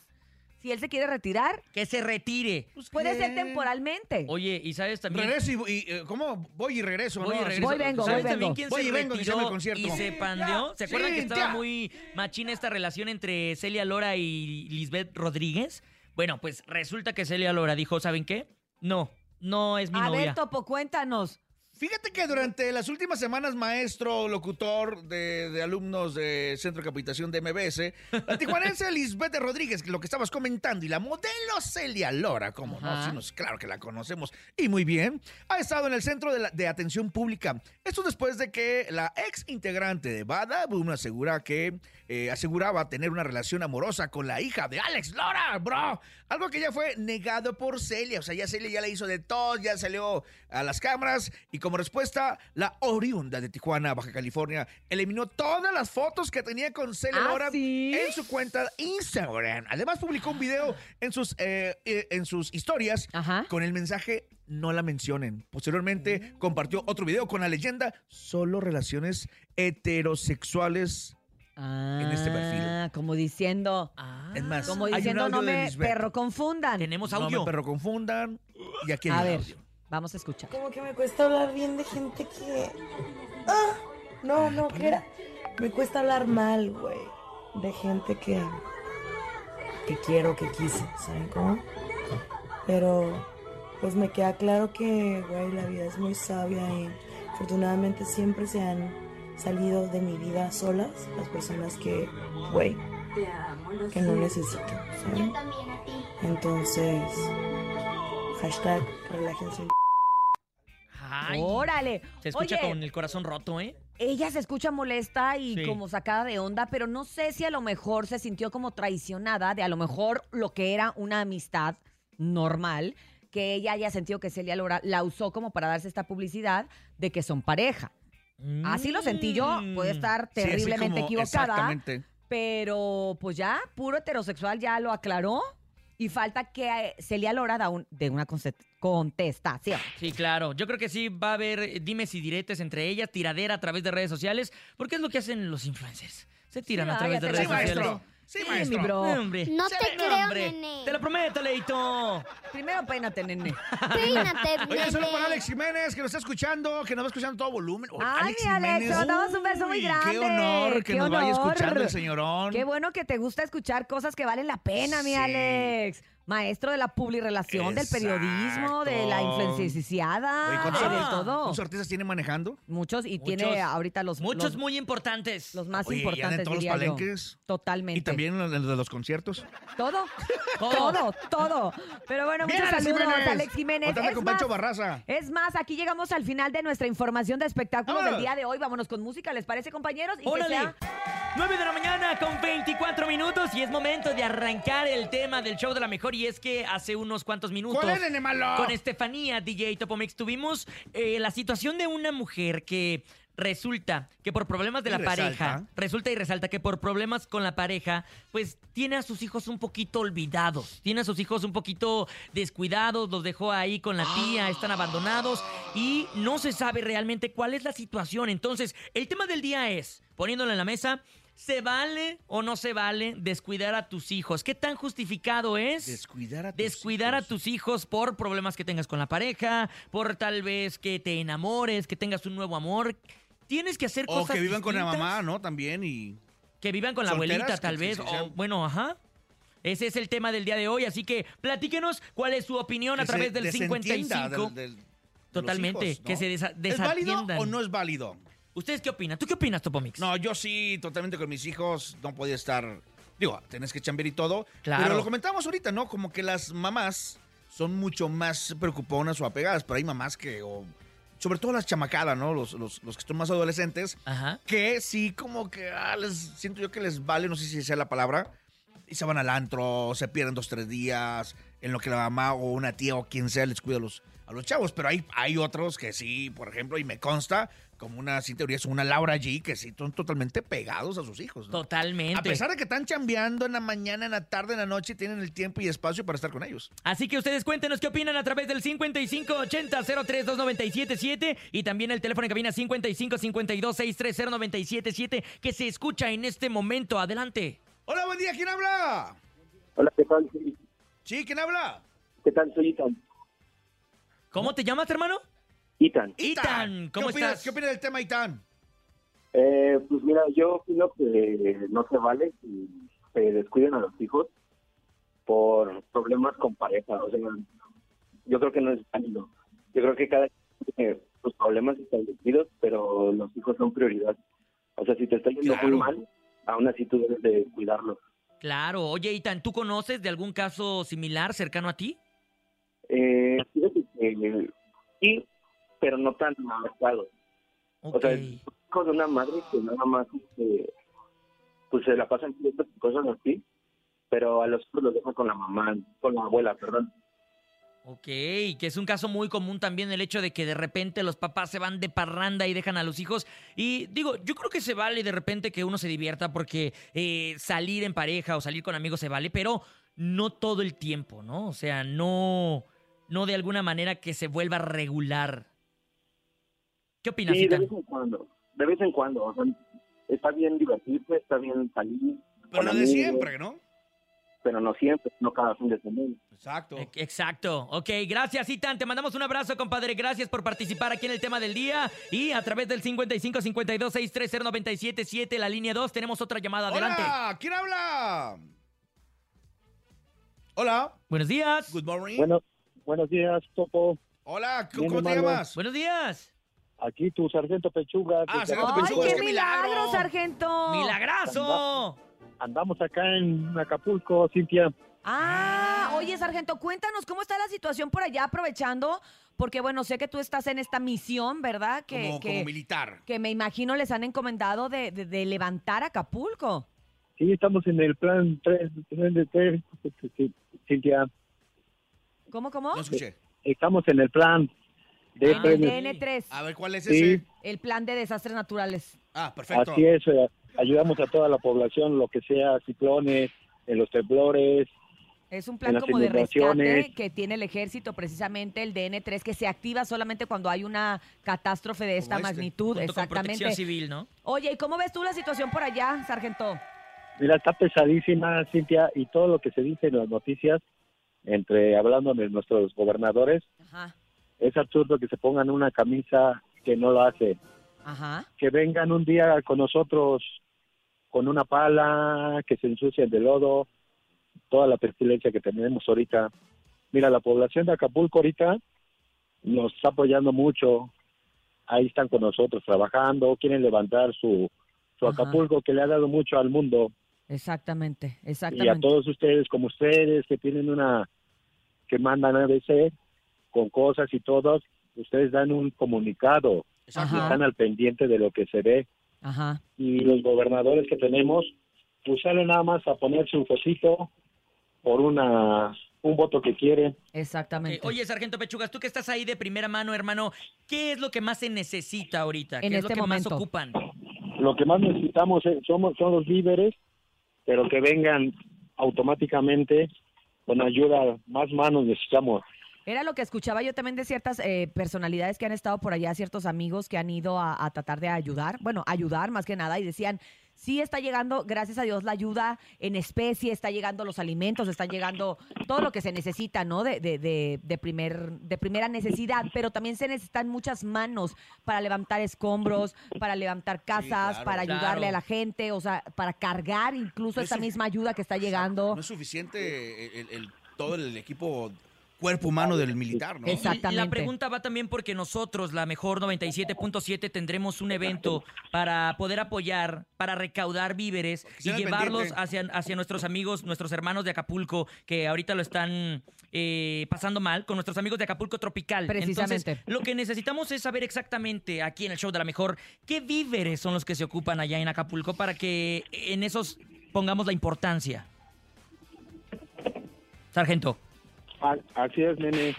Speaker 4: Si él se quiere retirar,
Speaker 5: Que se retire.
Speaker 4: puede
Speaker 6: ¿qué?
Speaker 4: ser temporalmente.
Speaker 5: Oye, y sabes también...
Speaker 6: Regreso y, y, eh, ¿cómo? Voy y regreso,
Speaker 5: Voy
Speaker 6: ¿no?
Speaker 5: y
Speaker 6: Así-
Speaker 5: regreso.
Speaker 4: Voy, vengo,
Speaker 5: ¿Sabes
Speaker 4: voy,
Speaker 5: también
Speaker 4: vengo.
Speaker 5: quién
Speaker 6: Voy
Speaker 5: se
Speaker 6: y vengo, el
Speaker 5: retiró
Speaker 6: concierto.
Speaker 5: y se pandeó? ¿Se acuerdan que estaba muy machina esta relación entre Celia Lora y Lisbeth Rodríguez? Bueno, pues resulta que Celia Lora dijo, ¿saben qué? No, no es mi
Speaker 4: A
Speaker 5: novia.
Speaker 4: ver, Topo, cuéntanos.
Speaker 6: Fíjate que durante las últimas semanas, maestro, locutor de, de alumnos de Centro de Capacitación de MBS, la tijuanense Lisbeth Rodríguez, lo que estabas comentando, y la modelo Celia Lora, como no, sí, nos- claro que la conocemos, y muy bien, ha estado en el centro de, la- de atención pública. Esto después de que la ex integrante de Bada Boom asegura que eh, aseguraba tener una relación amorosa con la hija de Alex Lora, bro. Algo que ya fue negado por Celia. O sea, ya Celia ya le hizo de todo, ya salió a las cámaras y como respuesta, la oriunda de Tijuana, Baja California, eliminó todas las fotos que tenía con Celia
Speaker 4: ¿Ah,
Speaker 6: Lora
Speaker 4: sí?
Speaker 6: en su cuenta Instagram. Además publicó un video en sus, eh, eh, en sus historias
Speaker 4: Ajá.
Speaker 6: con el mensaje no la mencionen. Posteriormente compartió otro video con la leyenda solo relaciones heterosexuales.
Speaker 4: En
Speaker 6: este perfil.
Speaker 4: Ah, como diciendo,
Speaker 6: Es más,
Speaker 4: como diciendo, no me perro confundan.
Speaker 5: Tenemos
Speaker 6: No
Speaker 5: audio.
Speaker 6: me perro confundan. Y aquí hay
Speaker 4: A ver,
Speaker 6: audio.
Speaker 4: vamos a escuchar.
Speaker 15: Como que me cuesta hablar bien de gente que. Ah, no, no, que era. Me cuesta hablar mal, güey. De gente que. que quiero, que quise, ¿saben cómo? Pero. Pues me queda claro que, güey, la vida es muy sabia y afortunadamente siempre se han salido de mi vida solas las personas que, güey, que no necesito, ¿saben? Entonces. Hashtag relájense.
Speaker 5: Ay,
Speaker 4: Órale.
Speaker 5: se escucha
Speaker 4: Oye,
Speaker 5: con el corazón roto, ¿eh?
Speaker 4: ella se escucha molesta y
Speaker 5: Sí.
Speaker 4: como sacada de onda, pero no sé si a lo mejor se sintió como traicionada de a lo mejor lo que era una amistad normal, que ella haya sentido que Celia Lora la usó como para darse esta publicidad de que son pareja. Así lo sentí yo, puede estar
Speaker 6: Sí, así
Speaker 4: terriblemente
Speaker 6: como-
Speaker 4: equivocada,
Speaker 6: Exactamente.
Speaker 4: pero pues ya, puro heterosexual ya lo aclaró y falta que eh, Celia Lora da un, de una contestación.
Speaker 5: Sí, claro. Yo creo que sí va a haber eh, dimes y diretes entre ellas, tiradera a través de redes sociales, porque es lo que hacen los influencers. Se tiran a través de redes sociales.
Speaker 6: maestro. Sí,
Speaker 4: Sí,
Speaker 6: maestro.
Speaker 4: mi bro.
Speaker 5: Hombre.
Speaker 14: No
Speaker 5: Se
Speaker 14: te
Speaker 5: ve,
Speaker 14: creo,
Speaker 5: hombre.
Speaker 14: nene.
Speaker 5: Te lo prometo, Leito.
Speaker 4: Primero peínate, nene.
Speaker 14: Peínate,
Speaker 6: Oye, solo
Speaker 14: nene.
Speaker 6: para Alex Jiménez, que nos está escuchando, que nos va escuchando todo volumen. Oh,
Speaker 4: Ay, mi Alex, te mandamos un beso muy
Speaker 6: uy,
Speaker 4: grande.
Speaker 6: Qué honor que
Speaker 4: qué
Speaker 6: nos vaya
Speaker 4: honor.
Speaker 6: escuchando el señorón.
Speaker 4: Qué bueno que te gusta escuchar cosas que valen la pena, mi
Speaker 6: Sí.
Speaker 4: Alex. Maestro de la publirelación, del periodismo, de la influenciada,
Speaker 6: Oye,
Speaker 4: de,
Speaker 6: ¿cuántos,
Speaker 4: de todo.
Speaker 6: ¿Cuántos artistas tiene manejando?
Speaker 4: Muchos, y tiene
Speaker 5: Muchos.
Speaker 4: ahorita los...
Speaker 5: Muchos
Speaker 4: los-
Speaker 5: muy importantes.
Speaker 4: Los más
Speaker 6: Oye, y anda
Speaker 4: importantes,
Speaker 6: todos los
Speaker 4: diría yo.
Speaker 6: palenques.
Speaker 4: Totalmente.
Speaker 6: Y también en los de los conciertos.
Speaker 4: Todo, todo, todo. Pero bueno,
Speaker 6: Bien,
Speaker 4: muchos
Speaker 6: Alex
Speaker 4: saludos,
Speaker 6: Jiménez.
Speaker 4: Alex Jiménez.
Speaker 6: Contame con Pancho
Speaker 4: más,
Speaker 6: Barraza.
Speaker 4: Es más, aquí llegamos al final de nuestra información de espectáculos
Speaker 5: Vámonos.
Speaker 4: del día de hoy. Vámonos con música, ¿les parece, compañeros? Y que
Speaker 5: ¡Órale!
Speaker 4: sea
Speaker 5: 9 de la mañana con 24 minutos y es momento de arrancar el tema del show de la mejor y es que hace unos cuantos minutos con Estefanía DJ Topomix tuvimos eh, la situación de una mujer que resulta que por problemas de
Speaker 6: Y
Speaker 5: la
Speaker 6: resalta.
Speaker 5: pareja, resulta y resalta que por problemas con la pareja, pues tiene a sus hijos un poquito olvidados, tiene a sus hijos un poquito descuidados, los dejó ahí con la tía, están abandonados y no se sabe realmente cuál es la situación. Entonces, el tema del día es, poniéndolo en la mesa, ¿Se vale o no se vale descuidar a tus hijos? ¿Qué tan justificado es
Speaker 6: Descuidar a tus
Speaker 5: descuidar a tus hijos por problemas que tengas con la pareja, por tal vez que te enamores, que tengas un nuevo amor? Tienes que hacer
Speaker 6: O
Speaker 5: cosas
Speaker 6: que vivan con la mamá, ¿no? También y...
Speaker 5: Que vivan con la abuelita, tal
Speaker 6: sí,
Speaker 5: vez.
Speaker 6: sí,
Speaker 5: o, bueno, ajá. Ese es el tema del día de hoy, así que platíquenos cuál es su opinión a
Speaker 6: que
Speaker 5: través del
Speaker 6: desentienda
Speaker 5: 55.
Speaker 6: del- del-
Speaker 5: Totalmente,
Speaker 6: hijos, ¿no?
Speaker 5: que se desa-
Speaker 6: ¿Es válido o no es válido?
Speaker 5: ¿Ustedes qué opinan? ¿Tú qué opinas, Topomix?
Speaker 6: No, yo sí, totalmente con mis hijos. No podía estar. Digo, tenés que chambear y todo.
Speaker 5: Claro.
Speaker 6: Pero lo comentamos ahorita, ¿no? Como que las mamás son mucho más preocuponas o apegadas. Pero hay mamás que. o- sobre todo las chamacadas, ¿no? Los, los, los que son más adolescentes.
Speaker 5: Ajá.
Speaker 6: Que sí, como que. ah, les, siento yo que les vale, no sé si sea la palabra. Y se van al antro, se pierden dos, tres días. En lo que la mamá o una tía o quien sea les cuida a los, a los chavos. Pero hay, hay otros que sí, por ejemplo, y me consta, como una, sin teoría, es una Laura G, que sí son totalmente pegados a sus hijos. ¿no?
Speaker 5: Totalmente.
Speaker 6: A pesar de que están chambeando en la mañana, en la tarde, en la noche, tienen el tiempo y espacio para estar con ellos.
Speaker 5: Así que ustedes cuéntenos qué opinan a través del 5580-032977 y también el teléfono en cabina 5552-630-977 que se escucha en este momento. Adelante.
Speaker 6: Hola, buen día, ¿quién habla?
Speaker 16: Hola, ¿qué tal?
Speaker 6: Sí, ¿quién habla?
Speaker 16: ¿Qué tal? Soy Itan.
Speaker 5: ¿Cómo te llamas, hermano?
Speaker 16: Itan.
Speaker 5: Itan, ¿cómo
Speaker 6: ¿Qué opinas,
Speaker 5: estás?
Speaker 6: ¿Qué opinas del tema, Itán?
Speaker 16: Eh, pues mira, yo opino que no se vale que se descuiden a los hijos por problemas con pareja. O sea, yo creo que no es válido. Yo creo que cada quien tiene sus problemas establecidos, pero los hijos son prioridad. O sea, si te está yendo
Speaker 5: Claro.
Speaker 16: muy mal, aún así tú debes de cuidarlos.
Speaker 5: Claro. Oye, Itan, ¿tú conoces de algún caso similar cercano a ti?
Speaker 16: Eh, fíjate que sí, pero no tan marcado. O sea, con una madre que nada más este, pues se la pasan y cosas así, pero a los hijos los deja con la mamá, con la abuela, perdón.
Speaker 5: Ok, que es un caso muy común también el hecho de que de repente los papás se van de parranda y dejan a los hijos. Y digo, yo creo que se vale de repente que uno se divierta porque eh, salir en pareja o salir con amigos se vale, pero no todo el tiempo, ¿no? O sea, no, no de alguna manera que se vuelva regular. ¿Qué opinas,
Speaker 16: Sí, de vez en cuando, de vez en cuando, o sea, está bien divertirse, está bien salir.
Speaker 6: Pero no de
Speaker 16: amigos,
Speaker 6: siempre, ¿no?
Speaker 16: Pero no siempre, no cada fin de semana.
Speaker 6: Exacto.
Speaker 5: E- Exacto. Ok, gracias, Itan. Te mandamos un abrazo, compadre. Gracias por participar aquí en el tema del día. Y a través del 55 52 630 977, la línea 2, tenemos otra llamada. Adelante.
Speaker 6: Hola, ¿quién habla? Hola.
Speaker 5: Buenos días.
Speaker 6: Good morning.
Speaker 17: Bueno, buenos días, Topo.
Speaker 6: Hola, ¿cómo te llamas?
Speaker 5: Buenos días.
Speaker 17: Aquí tu sargento Pechuga.
Speaker 6: Ah, sargento
Speaker 4: ¡Ay,
Speaker 17: Acapulco.
Speaker 4: qué milagro, sargento!
Speaker 5: ¡Milagrazo!
Speaker 17: Andamos acá en Acapulco, Cintia.
Speaker 4: Ah, oye, sargento, cuéntanos cómo está la situación por allá, aprovechando, porque bueno, sé que tú estás en esta misión, ¿verdad? Que,
Speaker 6: Como,
Speaker 4: que,
Speaker 6: como militar.
Speaker 4: que me imagino les han encomendado de, de- de levantar Acapulco.
Speaker 17: Sí, estamos en el plan 3, Cintia.
Speaker 4: ¿Cómo, cómo?
Speaker 6: No escuché.
Speaker 17: Estamos en el plan de
Speaker 4: En el
Speaker 17: premios.
Speaker 4: DN3,
Speaker 6: A ver, ¿cuál es
Speaker 17: Sí.
Speaker 6: ese?
Speaker 4: el plan de desastres naturales.
Speaker 6: Ah, perfecto.
Speaker 17: Así es, eh, ayudamos a toda la población, lo que sea, ciclones, en los temblores.
Speaker 4: Es un plan como de rescate que tiene el ejército, precisamente el DN3, que se activa solamente cuando hay una catástrofe de esta
Speaker 5: Como este,
Speaker 4: magnitud.
Speaker 5: con
Speaker 4: Exactamente.
Speaker 5: Protección Civil, ¿no?
Speaker 4: Oye, ¿y cómo ves tú la situación por allá, sargento?
Speaker 17: Mira, está pesadísima, Cintia, y todo lo que se dice en las noticias, entre hablando de nuestros gobernadores,
Speaker 4: Ajá,
Speaker 17: es absurdo que se pongan una camisa que no lo hace.
Speaker 4: ajá.
Speaker 17: Que vengan un día con nosotros con una pala, que se ensucien de lodo, toda la pestilencia que tenemos ahorita. Mira, la población de Acapulco ahorita nos está apoyando mucho. Ahí están con nosotros trabajando, quieren levantar su, su
Speaker 4: Ajá.
Speaker 17: Acapulco que le ha dado mucho al mundo.
Speaker 4: Exactamente,
Speaker 17: Y a
Speaker 4: exactamente.
Speaker 17: todos ustedes, como ustedes, que tienen una, que mandan a veces con cosas y todos, ustedes dan un comunicado,
Speaker 4: Ajá.
Speaker 17: están al pendiente de lo que se ve.
Speaker 4: Ajá.
Speaker 17: Y los gobernadores que tenemos, pues salen nada más a ponerse un cosito por una un voto que quieren.
Speaker 4: Exactamente.
Speaker 5: Eh, Oye, Sargento Pechugas, tú que estás ahí de primera mano, hermano, ¿qué es lo que más se necesita ahorita? ¿Qué
Speaker 4: En
Speaker 5: es lo
Speaker 4: este
Speaker 5: que
Speaker 4: momento.
Speaker 5: más ocupan?
Speaker 17: Lo que más necesitamos es- somos, son los víveres, pero que vengan automáticamente con ayuda, más manos necesitamos.
Speaker 4: Era lo que escuchaba yo también de ciertas eh, personalidades que han estado por allá, ciertos amigos que han ido a, a tratar de ayudar, bueno, ayudar más que nada, y decían, sí está llegando, gracias a Dios, la ayuda en especie, está llegando los alimentos, está llegando todo lo que se necesita, ¿no? De, de, de, de primer, de primera necesidad, pero también se necesitan muchas manos para levantar escombros, para levantar casas,
Speaker 6: claro.
Speaker 4: para ayudarle
Speaker 6: Claro.
Speaker 4: a la gente, o sea, para cargar incluso
Speaker 6: No es
Speaker 4: esta
Speaker 6: sufi-
Speaker 4: misma ayuda que está llegando.
Speaker 6: No es suficiente el, el- todo el equipo cuerpo humano del militar, ¿no?
Speaker 5: Y La pregunta va también porque nosotros, la mejor 97.7, tendremos un evento para poder apoyar, para recaudar víveres y llevarlos
Speaker 6: pendiente.
Speaker 5: hacia, hacia nuestros amigos, nuestros hermanos de Acapulco, que ahorita lo están eh, pasando mal, con nuestros amigos de Acapulco Tropical.
Speaker 4: Precisamente.
Speaker 5: Entonces, lo que necesitamos es saber exactamente aquí en el show de la mejor qué víveres son los que se ocupan allá en Acapulco para que en esos pongamos la importancia. Sargento.
Speaker 17: A- Así es, nene.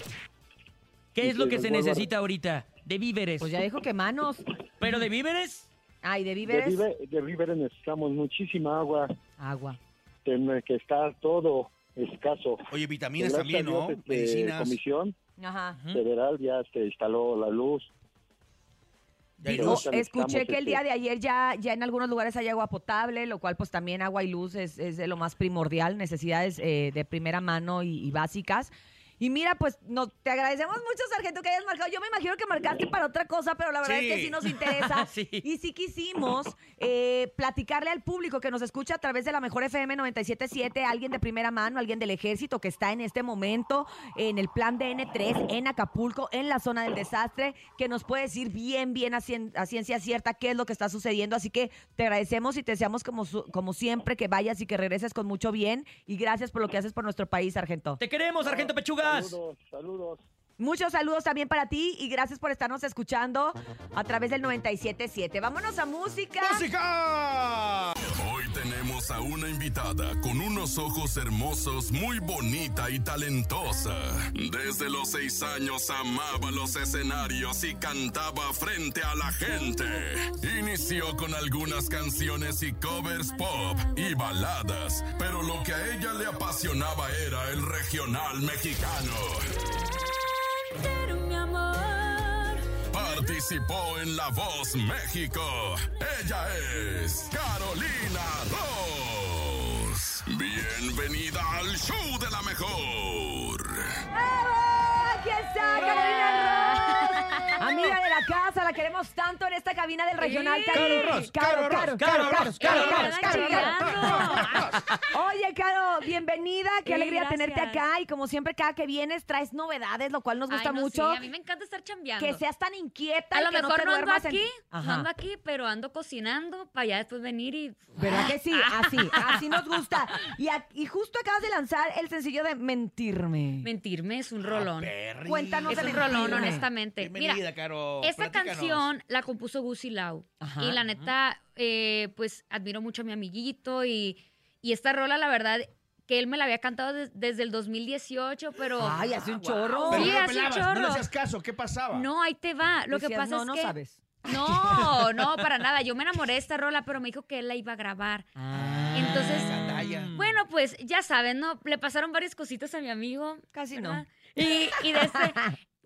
Speaker 5: ¿Qué es lo
Speaker 17: que
Speaker 5: se necesita ahorita? De víveres.
Speaker 4: Pues ya dijo que manos.
Speaker 5: ¿Pero de víveres?
Speaker 4: Ay, de
Speaker 17: De,
Speaker 4: víveres.
Speaker 17: vive- de víveres necesitamos muchísima agua,
Speaker 4: Agua.
Speaker 17: en el que está todo escaso.
Speaker 6: Oye, vitaminas también, ¿no?
Speaker 17: este,
Speaker 6: Medicinas.
Speaker 17: Comisión
Speaker 4: Ajá.
Speaker 17: federal ya se instaló la luz.
Speaker 4: Digo, escuché que el
Speaker 17: este,
Speaker 4: día de ayer ya, ya en algunos lugares hay agua potable, lo cual pues también agua y luz es, es de lo más primordial, necesidades eh, de primera mano y, y básicas. Y mira, pues no, te agradecemos mucho, Sargento, que hayas marcado. Yo me imagino que marcaste para otra cosa, pero la verdad es que
Speaker 5: Sí.
Speaker 4: nos interesa.
Speaker 5: Sí.
Speaker 4: Y sí quisimos eh, platicarle al público que nos escucha a través de la mejor FM 977, alguien de primera mano, alguien del ejército que está en este momento en el plan de N3 en Acapulco, en la zona del desastre, que nos puede decir bien, bien a, cien- a ciencia cierta qué es lo que está sucediendo. Así que te agradecemos y te deseamos como, su- como siempre que vayas y que regreses con mucho bien. Y gracias por lo que haces por nuestro país, Sargento.
Speaker 5: Te queremos, Sargento
Speaker 17: Saludos, saludos.
Speaker 4: Muchos saludos también para ti y gracias por estarnos escuchando a través del 977. Vámonos a música.
Speaker 6: ¡Música!
Speaker 10: Tenemos a una invitada con unos ojos hermosos, muy bonita y talentosa. Desde los seis años amaba los escenarios y cantaba frente a la gente. Inició con algunas canciones y covers pop y baladas, pero lo que a ella le apasionaba era el regional mexicano. Participó en La Voz México. Ella es Carolina Ross. Bienvenida al show de la mejor.
Speaker 4: ¡Bravo! Aquí está Carolina Ross. Amiga de la casa, la queremos tanto en esta cabina del regional.
Speaker 1: Sí.
Speaker 4: Cari.
Speaker 1: Caro Ross,
Speaker 4: Caro,
Speaker 1: Caro
Speaker 4: Caro,
Speaker 1: Ross,
Speaker 4: Caro,
Speaker 1: Caro
Speaker 4: Caro,
Speaker 1: Ross,
Speaker 4: Caro,
Speaker 1: Caro
Speaker 4: Caro,
Speaker 1: Ross,
Speaker 4: Caro. Oye, Caro, bienvenida. Qué
Speaker 18: Sí,
Speaker 4: alegría tenerte acá. Y como siempre, cada que vienes traes novedades, lo cual nos gusta
Speaker 18: Ay, no,
Speaker 4: mucho.
Speaker 18: sí, a mí me encanta estar chambeando.
Speaker 4: Que seas tan inquieta
Speaker 18: A
Speaker 4: y
Speaker 18: lo mejor
Speaker 4: te
Speaker 18: no, ando aquí, ando aquí, pero ando cocinando para ya después venir y...
Speaker 4: ¿Verdad que sí? Así, así nos gusta. Y, a- y justo acabas de lanzar el sencillo de Mentirme.
Speaker 18: Mentirme es un rolón.
Speaker 4: Cuéntanos
Speaker 18: es un rolón, honestamente.
Speaker 6: Bienvenida,
Speaker 18: Mira,
Speaker 6: Caro.
Speaker 18: esta
Speaker 6: Platícanos.
Speaker 18: canción la compuso Gucci Lau.
Speaker 4: Ajá,
Speaker 18: y la neta, eh, pues admiro mucho a mi amiguito y, y esta rola, la verdad, que él me la había cantado des- desde el 2018, pero...
Speaker 4: Ay, hace un chorro.
Speaker 6: Pero
Speaker 18: Sí,
Speaker 6: no le
Speaker 18: hace un chorro.
Speaker 6: No le hacías caso, ¿qué pasaba?
Speaker 18: No, ahí te va. Lo que pasa
Speaker 4: no,
Speaker 18: es
Speaker 4: no
Speaker 18: que...
Speaker 4: sabes.
Speaker 18: No, no, para nada. Yo me enamoré de esta rola, pero me dijo que él la iba a grabar.
Speaker 4: Ah.
Speaker 18: Entonces, bueno, pues ya saben, ¿no? Le pasaron varias cositas a mi amigo.
Speaker 4: Casi
Speaker 18: ¿verdad? Y, y de este-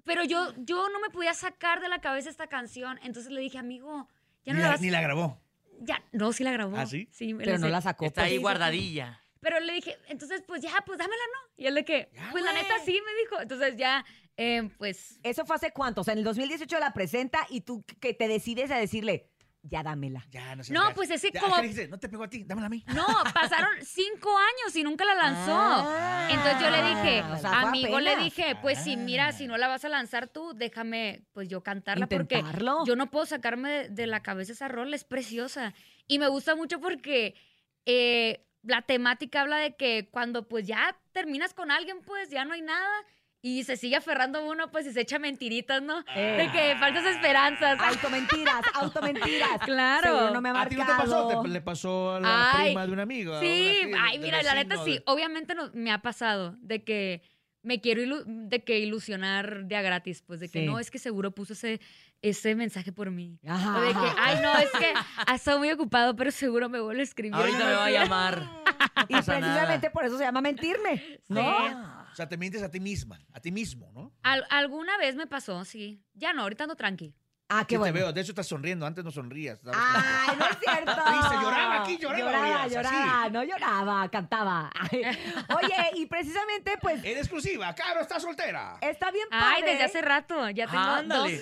Speaker 18: pero yo, yo no me podía sacar de la cabeza esta canción. Entonces le dije, amigo, ya no
Speaker 6: ni,
Speaker 18: la
Speaker 6: la,
Speaker 18: vas
Speaker 6: ni la grabó.
Speaker 18: Ya, no, sí la grabó.
Speaker 6: ¿Ah, sí?
Speaker 18: me
Speaker 4: Pero
Speaker 18: la
Speaker 4: no
Speaker 18: sé.
Speaker 4: la sacó.
Speaker 5: Está
Speaker 4: pues.
Speaker 5: ahí guardadilla.
Speaker 18: Pero le dije, entonces, pues ya, pues dámela, ¿no? Y él de que, pues la neta sí, me dijo. Entonces ya, eh, pues,
Speaker 4: ¿Eso fue hace cuánto? O sea, en el 2018 la presenta y tú que te decides a decirle, ya dámela.
Speaker 6: Ya, no gacha.
Speaker 18: pues es que
Speaker 6: Ya,
Speaker 18: como-.
Speaker 6: No te pegó a ti, dámela a mí.
Speaker 18: No, pasaron cinco años y nunca la lanzó.
Speaker 4: Ah.
Speaker 18: Entonces yo le dije,
Speaker 4: o sea, fue
Speaker 18: amigo, le dije, pues si mira, si no la vas a lanzar tú, déjame pues yo cantarla porque yo no puedo sacarme de, de la cabeza esa rola, es preciosa. Y me gusta mucho porque eh, la temática habla de que cuando pues ya terminas con alguien, pues ya no hay nada. Y se sigue aferrando uno, pues y se echa mentiritas, ¿no? De que falsas esperanzas.
Speaker 4: Automentiras, automentiras.
Speaker 18: Claro.
Speaker 4: Seguro no me ha
Speaker 6: ¿A ti no te pasó?
Speaker 4: marcado.
Speaker 6: Te- le pasó a la
Speaker 18: Ay,
Speaker 6: prima de un amigo.
Speaker 18: Sí,
Speaker 6: una-
Speaker 18: ay, mira, la neta sí.
Speaker 6: de-
Speaker 18: Obviamente no, me ha pasado de que me quiero ilu- de que ilusionar de a gratis, pues de que
Speaker 4: Sí.
Speaker 18: no, es que seguro puso ese, ese mensaje por mí.
Speaker 4: Ajá.
Speaker 18: O de que, ay, no, es que ha estado muy ocupado, pero seguro me vuelve a escribir.
Speaker 5: Ahorita me va a llamar.
Speaker 4: Y precisamente por eso se llama mentirme, ¿no?
Speaker 18: Sí.
Speaker 6: Sea, te mientes a ti misma, a ti mismo, ¿no?
Speaker 18: Al- alguna vez me pasó, sí. Ya no, ahorita ando tranqui.
Speaker 4: Ah,
Speaker 6: Sí, te veo. De hecho, estás sonriendo. Antes no sonrías. estabas
Speaker 4: Ay, no es cierto.
Speaker 6: Triste, lloraba aquí, lloraba,
Speaker 4: Lloraba,
Speaker 6: oías,
Speaker 4: lloraba,
Speaker 6: así.
Speaker 4: no lloraba, cantaba. Ay, Oye, y precisamente, pues,
Speaker 6: En exclusiva, Caro está soltera.
Speaker 4: está bien padre.
Speaker 18: Ay, desde hace rato. Ya tengo
Speaker 6: Ándale.
Speaker 18: dos,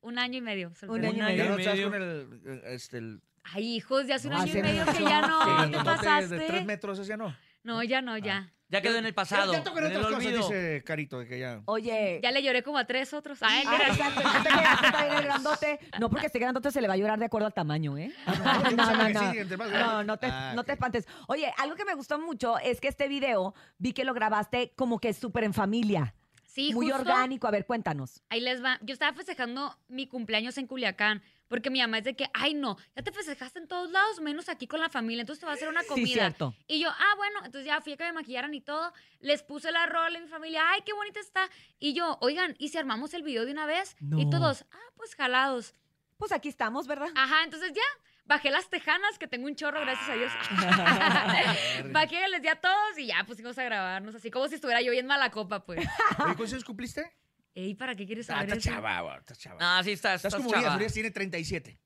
Speaker 18: un año y medio. soltera.
Speaker 4: Un año y
Speaker 6: Ya
Speaker 4: medio.
Speaker 6: no estás con el, eh, este, el...
Speaker 18: Ay, hijos, ya hace un año y medio que ya no.
Speaker 6: Sí,
Speaker 18: ¿Qué pasaste?
Speaker 6: De tres metros, ese ya no.
Speaker 18: No, ya no, ya.
Speaker 5: Ya quedó en el pasado.
Speaker 6: Ya tocan
Speaker 5: en el
Speaker 6: otras cosas,
Speaker 5: olvido.
Speaker 6: dice Carito, de que ya...
Speaker 4: Oye.
Speaker 18: Ya le lloré como a tres otros. Ay,
Speaker 4: Ah,
Speaker 18: mira.
Speaker 4: exacto, que está bien el grandote. No, porque este grandote se le va a llorar de acuerdo al tamaño, ¿eh? No,
Speaker 6: yo
Speaker 4: no, no,
Speaker 6: que
Speaker 4: no.
Speaker 6: sí, entre más
Speaker 4: No,
Speaker 6: grande.
Speaker 4: no te,
Speaker 6: Ah,
Speaker 4: no te espantes. Oye, algo que me gustó mucho es que este video vi que lo grabaste como que súper en familia.
Speaker 18: Sí,
Speaker 4: Muy
Speaker 18: justo.
Speaker 4: orgánico. A ver, cuéntanos.
Speaker 18: Ahí les va. Yo estaba festejando mi cumpleaños en Culiacán. Porque mi mamá es de que, ay, no, ya te festejaste en todos lados, menos aquí con la familia. Entonces te va a hacer una
Speaker 4: Sí,
Speaker 18: comida.
Speaker 4: cierto.
Speaker 18: Y yo, ah, bueno, entonces ya fui a que me maquillaran y todo. Les puse la rola en mi familia, ay, qué bonita está. Y yo, oigan, ¿y si armamos el video de una vez? Y todos, ah, pues jalados.
Speaker 4: Pues aquí estamos, ¿verdad?
Speaker 18: Ajá, entonces ya. Bajé las tejanas, que tengo un chorro, gracias a Dios. Bajé, les di a todos y ya pusimos a grabarnos así, como si estuviera yo bien mala copa, pues.
Speaker 6: Oye, ¿Cuántos años cumpliste?
Speaker 18: Ey, ¿para qué quieres
Speaker 6: Ah,
Speaker 18: saber
Speaker 6: está
Speaker 18: eso?
Speaker 6: chava, está chava.
Speaker 5: Ah, sí, estás,
Speaker 6: Estás
Speaker 5: estás
Speaker 6: como
Speaker 5: chava.
Speaker 6: Urias tiene 37.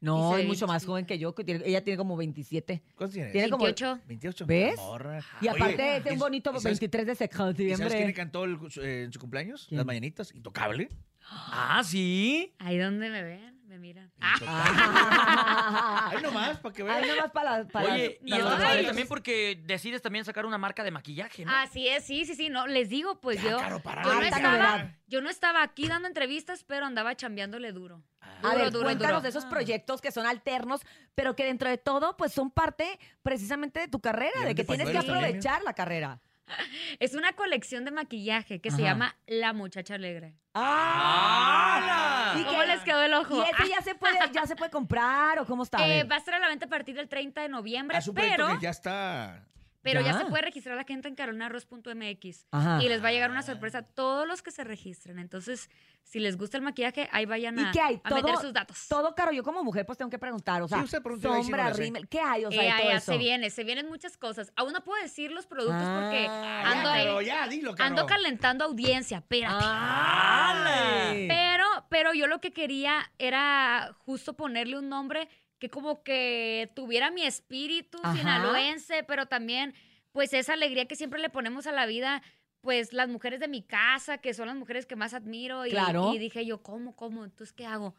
Speaker 4: No,
Speaker 18: Y
Speaker 4: es mucho más joven que yo. que tiene- ella tiene como 27.
Speaker 6: ¿Cuántos tienes?
Speaker 4: Tiene como
Speaker 18: 28.
Speaker 6: 28.
Speaker 4: ¿Ves?
Speaker 6: Morra.
Speaker 4: Y
Speaker 6: Oye,
Speaker 4: aparte, es
Speaker 6: ¿y-
Speaker 4: un bonito
Speaker 6: y sabes-
Speaker 4: 23 de
Speaker 6: ¿Y sabes
Speaker 4: septiembre.
Speaker 6: quién le cantó el- eh, en su cumpleaños? Las mañanitas. Intocable.
Speaker 5: Ah, sí.
Speaker 18: Ahí donde me ven, me miran.
Speaker 6: Ahí nomás, para que vean.
Speaker 4: Ahí nomás para, para
Speaker 5: Oye, y esto padre también porque decides también sacar una marca de maquillaje, ¿no?
Speaker 18: Así es, sí, sí, sí, no, les digo, pues yo,
Speaker 6: para
Speaker 18: yo, no estaba, yo no estaba aquí dando entrevistas, pero andaba chambeándole duro.
Speaker 4: A
Speaker 18: Duro,
Speaker 4: ver,
Speaker 18: duro,
Speaker 4: cuéntanos
Speaker 18: duro.
Speaker 4: de esos proyectos que son alternos, pero que dentro de todo, pues son parte precisamente de tu carrera, de que tienes que aprovechar la carrera.
Speaker 18: Es una colección de maquillaje que se llama La Muchacha Alegre.
Speaker 4: ¡Ah! ¿Y
Speaker 18: ¿Cómo
Speaker 4: qué-
Speaker 18: les quedó el ojo?
Speaker 4: ¿Y ese ya se puede, ya se puede comprar o cómo está?
Speaker 18: Eh, va a estar a la venta a partir del 30 de noviembre,
Speaker 6: A su proyecto
Speaker 18: pero,
Speaker 6: que ya está.
Speaker 18: Pero ya.
Speaker 4: Ya.
Speaker 18: se puede registrar la gente en carolinarroz.mx y les va a llegar una sorpresa a todos los que se registren. Entonces, si les gusta el maquillaje, ahí vayan
Speaker 4: ¿Y
Speaker 18: a,
Speaker 4: qué hay?
Speaker 18: a meter sus datos.
Speaker 4: Todo caro, yo como mujer pues tengo que preguntar, o sea,
Speaker 6: Sí,
Speaker 4: sombra, rímel, ¿qué hay? O sea,
Speaker 18: Eh,
Speaker 4: todo
Speaker 18: ya
Speaker 4: eso.
Speaker 18: se viene, se vienen muchas cosas. Aún no puedo decir los productos porque
Speaker 4: Ah,
Speaker 18: ando
Speaker 6: ya,
Speaker 18: ahí-
Speaker 6: Caro, ya, dilo, Caro.
Speaker 18: ando calentando audiencia, espérate.
Speaker 4: ¡Ay!
Speaker 18: Pero, pero yo lo que quería era justo ponerle un nombre que como que tuviera mi espíritu
Speaker 4: Ajá.
Speaker 18: sinaloense, pero también pues esa alegría que siempre le ponemos a la vida, pues las mujeres de mi casa, que son las mujeres que más admiro. Y,
Speaker 4: Claro.
Speaker 18: y dije yo, ¿cómo, cómo? Entonces, ¿qué hago?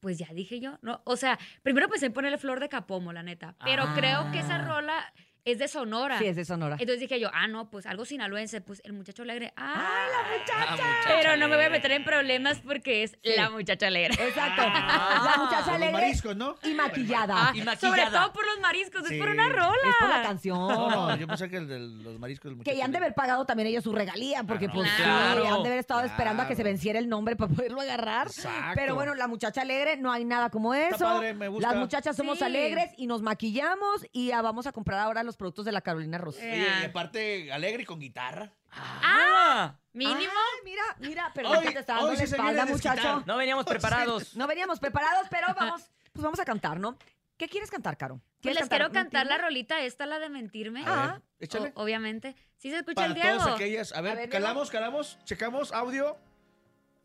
Speaker 18: Pues ya dije yo, no, o sea, primero pensé en ponerle flor de capomo, la neta, pero creo que esa
Speaker 4: Ah.
Speaker 18: rola es de Sonora.
Speaker 4: Sí, es de Sonora.
Speaker 18: Entonces dije yo, ah, no, pues algo sinaloense, pues el muchacho alegre. ¡Ay,
Speaker 4: la
Speaker 5: Ah, muchacha
Speaker 18: pero no me voy a
Speaker 5: alegre.
Speaker 18: meter en problemas porque es
Speaker 4: Sí.
Speaker 18: la muchacha alegre.
Speaker 4: Exacto.
Speaker 6: Ah,
Speaker 4: la muchacha
Speaker 6: Con los
Speaker 4: alegre
Speaker 6: mariscos, ¿no?
Speaker 4: y maquillada.
Speaker 18: Ah,
Speaker 5: Y
Speaker 18: sobre
Speaker 5: maquillada.
Speaker 18: todo por los mariscos,
Speaker 6: Sí.
Speaker 18: es por una rola.
Speaker 4: es por la canción.
Speaker 6: No, no, yo pensé que el de los mariscos del
Speaker 4: Que ya han de haber pagado también ellos su regalía, porque
Speaker 6: Ah, no.
Speaker 4: pues sí,
Speaker 5: Claro.
Speaker 4: han de haber estado esperando a que se venciera el nombre para poderlo agarrar.
Speaker 6: Exacto.
Speaker 4: Pero bueno, la muchacha alegre, no hay nada como eso.
Speaker 6: padre, me gusta.
Speaker 4: Las muchachas somos
Speaker 18: Sí.
Speaker 4: alegres y nos maquillamos y ah, vamos a comprar ahora los productos de la Carolina Ross.
Speaker 18: Eh.
Speaker 6: Oye, y aparte, alegre y con guitarra.
Speaker 5: Ah,
Speaker 18: Mínimo.
Speaker 4: Ay, mira, mira, pero
Speaker 6: Hoy-
Speaker 4: te está dando la espalda, muchacho.
Speaker 5: no veníamos preparados.
Speaker 4: No veníamos preparados, pero vamos, pues vamos a cantar, ¿no? ¿Qué quieres cantar, Caro?
Speaker 18: Pues
Speaker 4: ¿Quieres
Speaker 18: les quiero cantar la rolita esta, la de mentirme.
Speaker 4: Ah.
Speaker 6: échale.
Speaker 18: O- obviamente. ¿Sí se escucha
Speaker 6: Para
Speaker 18: el Diego?
Speaker 6: todas aquellas. A ver,
Speaker 4: A ver, Diego.
Speaker 6: calamos, calamos, checamos audio.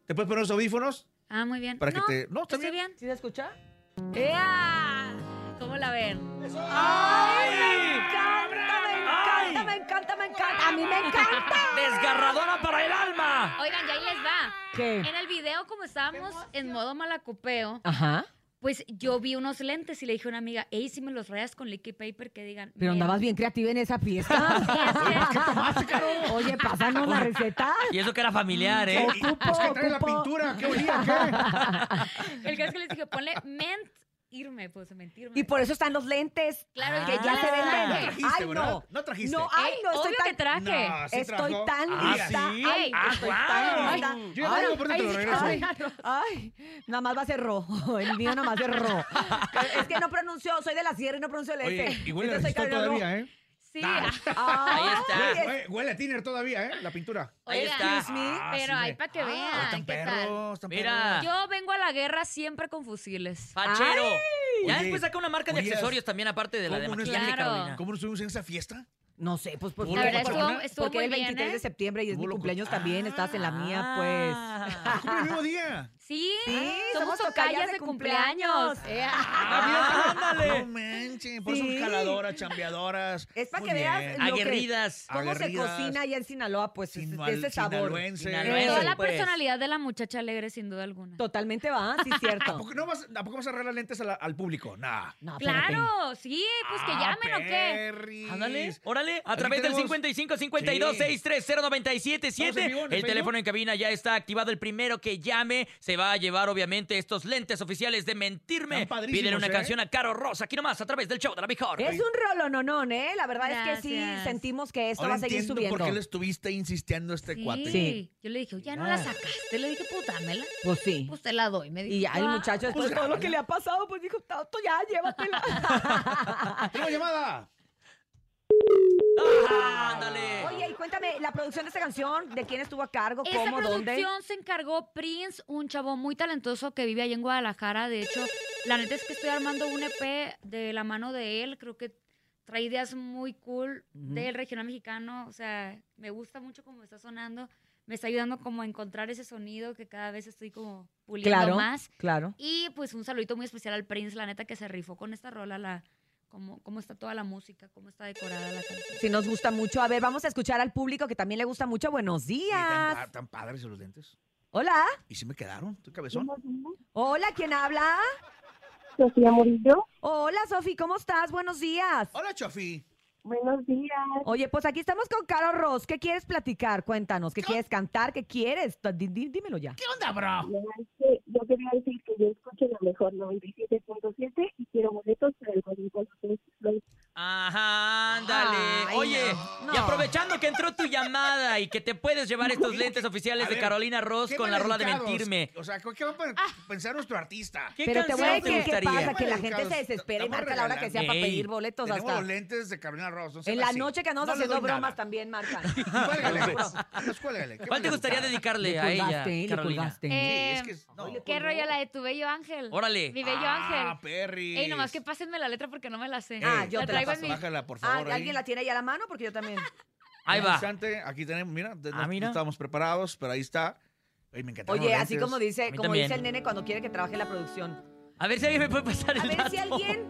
Speaker 6: ¿Te puedes poner los audífonos?
Speaker 18: Ah, muy bien.
Speaker 6: Para que te- no, también.
Speaker 18: bien.
Speaker 4: ¿Sí se escucha?
Speaker 18: ¡Ea! ¿Cómo la ven?
Speaker 4: ¡Ay! Me encanta.
Speaker 5: ¡Desgarradora para el alma!
Speaker 18: Oigan, ya ahí les va.
Speaker 4: ¿Qué?
Speaker 18: En el video, como estábamos en modo malacopeo,
Speaker 4: Ajá.
Speaker 18: Pues yo vi unos lentes y le dije a una amiga, ey, si me los rayas con liquid paper, que digan.
Speaker 4: Pero
Speaker 18: "Mira".
Speaker 4: andabas bien creativa en esa fiesta.
Speaker 6: ¿Qué tomaste, Caro?
Speaker 4: Oye, pásanos la receta.
Speaker 5: Y eso que era familiar, ¿eh?
Speaker 4: Ocupo,
Speaker 6: Pues que trae la
Speaker 4: ocupo.
Speaker 6: pintura, ¿qué olía? ¿Qué?
Speaker 18: El caso es que les dije, ponle ment irme, pues mentirme.
Speaker 4: Y por eso están los lentes.
Speaker 18: Claro,
Speaker 4: que
Speaker 18: y
Speaker 4: ya se venden.
Speaker 18: traje.
Speaker 6: trajiste,
Speaker 4: Ay,
Speaker 6: ¿verdad?
Speaker 4: no.
Speaker 6: No trajiste.
Speaker 4: No, ay,
Speaker 18: Ey,
Speaker 4: no, estoy
Speaker 18: obvio
Speaker 4: tan...
Speaker 18: que traje.
Speaker 6: No, sí
Speaker 4: estoy
Speaker 6: trajo.
Speaker 4: tan
Speaker 6: Ah,
Speaker 4: lista.
Speaker 6: ¿sí?
Speaker 4: Ay,
Speaker 18: Ah,
Speaker 4: estoy
Speaker 6: guau.
Speaker 4: tan lista.
Speaker 6: Yo ya
Speaker 4: Ay,
Speaker 6: por
Speaker 4: ay,
Speaker 6: regreso.
Speaker 4: Ay, ay, nada más va a ser rojo. El mío nada más es rojo. Es que no pronunció, soy de la sierra y no pronuncio el
Speaker 6: Oye,
Speaker 4: F.
Speaker 6: y huele a
Speaker 4: Entonces soy
Speaker 6: resistol
Speaker 4: Carolina
Speaker 6: todavía,
Speaker 4: Rojo.
Speaker 6: ¿eh?
Speaker 18: Sí.
Speaker 6: Ah.
Speaker 4: Ay,
Speaker 5: Ahí está.
Speaker 4: es-
Speaker 6: Huele, huele a tiner todavía, ¿eh? La pintura.
Speaker 5: Ahí
Speaker 18: Oigan,
Speaker 5: está.
Speaker 4: Excuse me.
Speaker 6: Ah,
Speaker 18: Pero
Speaker 6: sí,
Speaker 18: ahí para que
Speaker 6: Ah,
Speaker 18: vean,
Speaker 6: están
Speaker 18: ¿qué tal?
Speaker 6: perros, están
Speaker 5: Mira.
Speaker 6: perros.
Speaker 18: Yo vengo a la guerra siempre con fusiles.
Speaker 5: Fachero. Ya
Speaker 6: Oye,
Speaker 5: después saca una marca de
Speaker 6: oye,
Speaker 5: accesorios también, aparte de la de
Speaker 6: ¿cómo no
Speaker 5: maquillaje,
Speaker 18: Claro.
Speaker 5: Carolina.
Speaker 6: ¿Cómo nos subimos en esa fiesta?
Speaker 4: No sé, pues por
Speaker 6: La
Speaker 18: verdad estuvo, estuvo
Speaker 4: Porque
Speaker 18: muy
Speaker 4: el
Speaker 18: bien,
Speaker 4: 23 de
Speaker 18: ¿eh?
Speaker 4: septiembre y es mi
Speaker 6: Estuvo loco.
Speaker 4: cumpleaños también, estás en la mía, pues.
Speaker 5: Ah.
Speaker 6: ¿Cómo el mismo día?
Speaker 18: Sí,
Speaker 4: Sí,
Speaker 18: somos
Speaker 4: somos
Speaker 18: tocayas
Speaker 4: tocayas
Speaker 18: de
Speaker 4: de
Speaker 18: cumpleaños.
Speaker 4: cumpleaños.
Speaker 18: Eh,
Speaker 5: Ah, ándale.
Speaker 6: No manchen, por eso
Speaker 4: Sí.
Speaker 6: son jaladoras, chambeadoras.
Speaker 4: Es para que veas lo que-
Speaker 5: Aguerridas.
Speaker 4: cómo se
Speaker 6: Aguerridas.
Speaker 4: cocina allá en Sinaloa, pues es-
Speaker 6: Sinaloa-
Speaker 4: de ese sabor.
Speaker 6: sinaloense.
Speaker 5: Sinaloense.
Speaker 18: Toda la
Speaker 5: pues.
Speaker 18: personalidad de la muchacha alegre, sin duda alguna.
Speaker 4: Totalmente va, sí,
Speaker 6: ¿A
Speaker 4: cierto.
Speaker 6: poco, no vas, ¿A poco vas a arreglar lentes a la- al público? Nah.
Speaker 4: No.
Speaker 18: Claro, sí, pues que
Speaker 6: Ah,
Speaker 18: llamen o qué.
Speaker 5: Ándale, órale, a través del
Speaker 6: tenemos-
Speaker 5: 55 52 630 977
Speaker 6: Estamos en vivo en el
Speaker 5: teléfono en cabina ya está activado. El primero que llame se va a llevar, obviamente, estos lentes oficiales de mentirme. Piden una
Speaker 6: ¿eh?
Speaker 5: canción a Caro Rosa, aquí nomás, a través del show de la mejor.
Speaker 4: Es un rolononón, ¿eh? La verdad es que sí sentimos que esto
Speaker 6: Ahora
Speaker 4: va a seguir
Speaker 6: entiendo
Speaker 4: subiendo.
Speaker 6: por qué le estuviste insistiendo a este
Speaker 18: Sí.
Speaker 6: cuate.
Speaker 4: Sí.
Speaker 18: Yo le dije, ya no la
Speaker 6: Ah.
Speaker 18: sacaste. Le dije, puta, dámela.
Speaker 4: Pues sí.
Speaker 18: Pues te la doy. Me dijo,
Speaker 4: Y ya el
Speaker 18: "Ah".
Speaker 4: muchacho, después de todo lo que le ha pasado, pues dijo, tanto ya, llévatela.
Speaker 6: ¡Tenemos llamada!
Speaker 5: Ah, ándale.
Speaker 4: Oye, y cuéntame, la producción de esta canción, ¿de quién estuvo a cargo? ¿Cómo? ¿Dónde?
Speaker 18: producción se encargó Prince, un chavo muy talentoso que vive ahí en Guadalajara. De hecho, la neta es que estoy armando un EP de la mano de él. Creo que trae ideas muy cool
Speaker 4: Ujú.
Speaker 18: del regional mexicano. O sea, me gusta mucho cómo está sonando. Me está ayudando como a encontrar ese sonido que cada vez estoy como puliendo
Speaker 4: Claro,
Speaker 18: más.
Speaker 4: claro.
Speaker 18: Y pues un saludito muy especial al Prince, la neta que se rifó con esta rola, la, cómo, cómo está toda la música, cómo está decorada la canción.
Speaker 4: Sí, nos gusta mucho. A ver, vamos a escuchar al público que también le gusta mucho. Buenos
Speaker 6: tan,
Speaker 4: días.
Speaker 6: tan padres los lentes.
Speaker 4: Hola.
Speaker 6: ¿Y si me quedaron? ¿Tu cabezón?
Speaker 4: Hola, ¿quién habla?
Speaker 7: Sofía Murillo.
Speaker 4: Hola, Sofi, ¿cómo estás? Buenos días.
Speaker 6: Hola, Chofi.
Speaker 7: Buenos días.
Speaker 4: Oye, pues aquí estamos con Caro Ross. ¿Qué quieres platicar? Cuéntanos. ¿Qué quieres cantar? ¿Qué quieres? Di- di- dímelo ya.
Speaker 6: ¿Qué onda, bro?
Speaker 7: Yo quería decir que yo escucho lo mejor 97.7 y quiero boletos para el Flow.
Speaker 5: Ajá, ándale.
Speaker 4: Ay,
Speaker 5: Oye,
Speaker 4: no,
Speaker 5: y aprovechando que entró tu llamada y que te puedes llevar estos lentes oficiales de Carolina Ross con la rola de mentirme.
Speaker 6: O sea, ¿qué va a pe- pensar nuestro artista?
Speaker 5: ¿Qué
Speaker 4: Pero te voy a decir qué
Speaker 5: gustaría?
Speaker 4: pasa, que la gente se desespera y marca la hora que sea para pedir boletos
Speaker 6: Tenemos
Speaker 4: hasta...
Speaker 6: los lentes de Carolina Ross. no
Speaker 4: En la
Speaker 6: así.
Speaker 4: noche que andamos
Speaker 6: No
Speaker 4: haciendo bromas
Speaker 6: nada.
Speaker 4: también marcan.
Speaker 6: Cuélgale, pues. Pues cuélgale. ¿Qué
Speaker 5: ¿Cuál te gustaría dedicarle
Speaker 4: Le
Speaker 5: a ella, Carolina?
Speaker 18: Eh. ¿Qué rollo la de tu bello ángel?
Speaker 5: Órale.
Speaker 18: Mi bello
Speaker 6: Ah,
Speaker 18: ángel.
Speaker 6: perris.
Speaker 18: Ey, nomás que pásenme la letra porque no me la sé.
Speaker 4: Ah, yo te la
Speaker 18: en
Speaker 4: paso.
Speaker 18: mi...
Speaker 6: Bájala, por
Speaker 4: Ah,
Speaker 6: favor. ahí.
Speaker 4: ¿Alguien la tiene ahí a la mano? Porque yo también.
Speaker 5: Ahí
Speaker 6: Un
Speaker 5: va.
Speaker 6: instante, aquí tenemos, mira, de-
Speaker 5: Ah,
Speaker 6: no,
Speaker 5: mira.
Speaker 6: no estábamos preparados, pero ahí está. Oye, me encantaron
Speaker 4: Oye,
Speaker 6: los
Speaker 4: así
Speaker 6: lentes.
Speaker 4: como dice,
Speaker 5: mí
Speaker 4: como
Speaker 5: también.
Speaker 4: dice el nene cuando quiere que trabaje en la producción.
Speaker 5: A ver si alguien me puede pasar el
Speaker 4: A ver
Speaker 5: dato.
Speaker 4: si alguien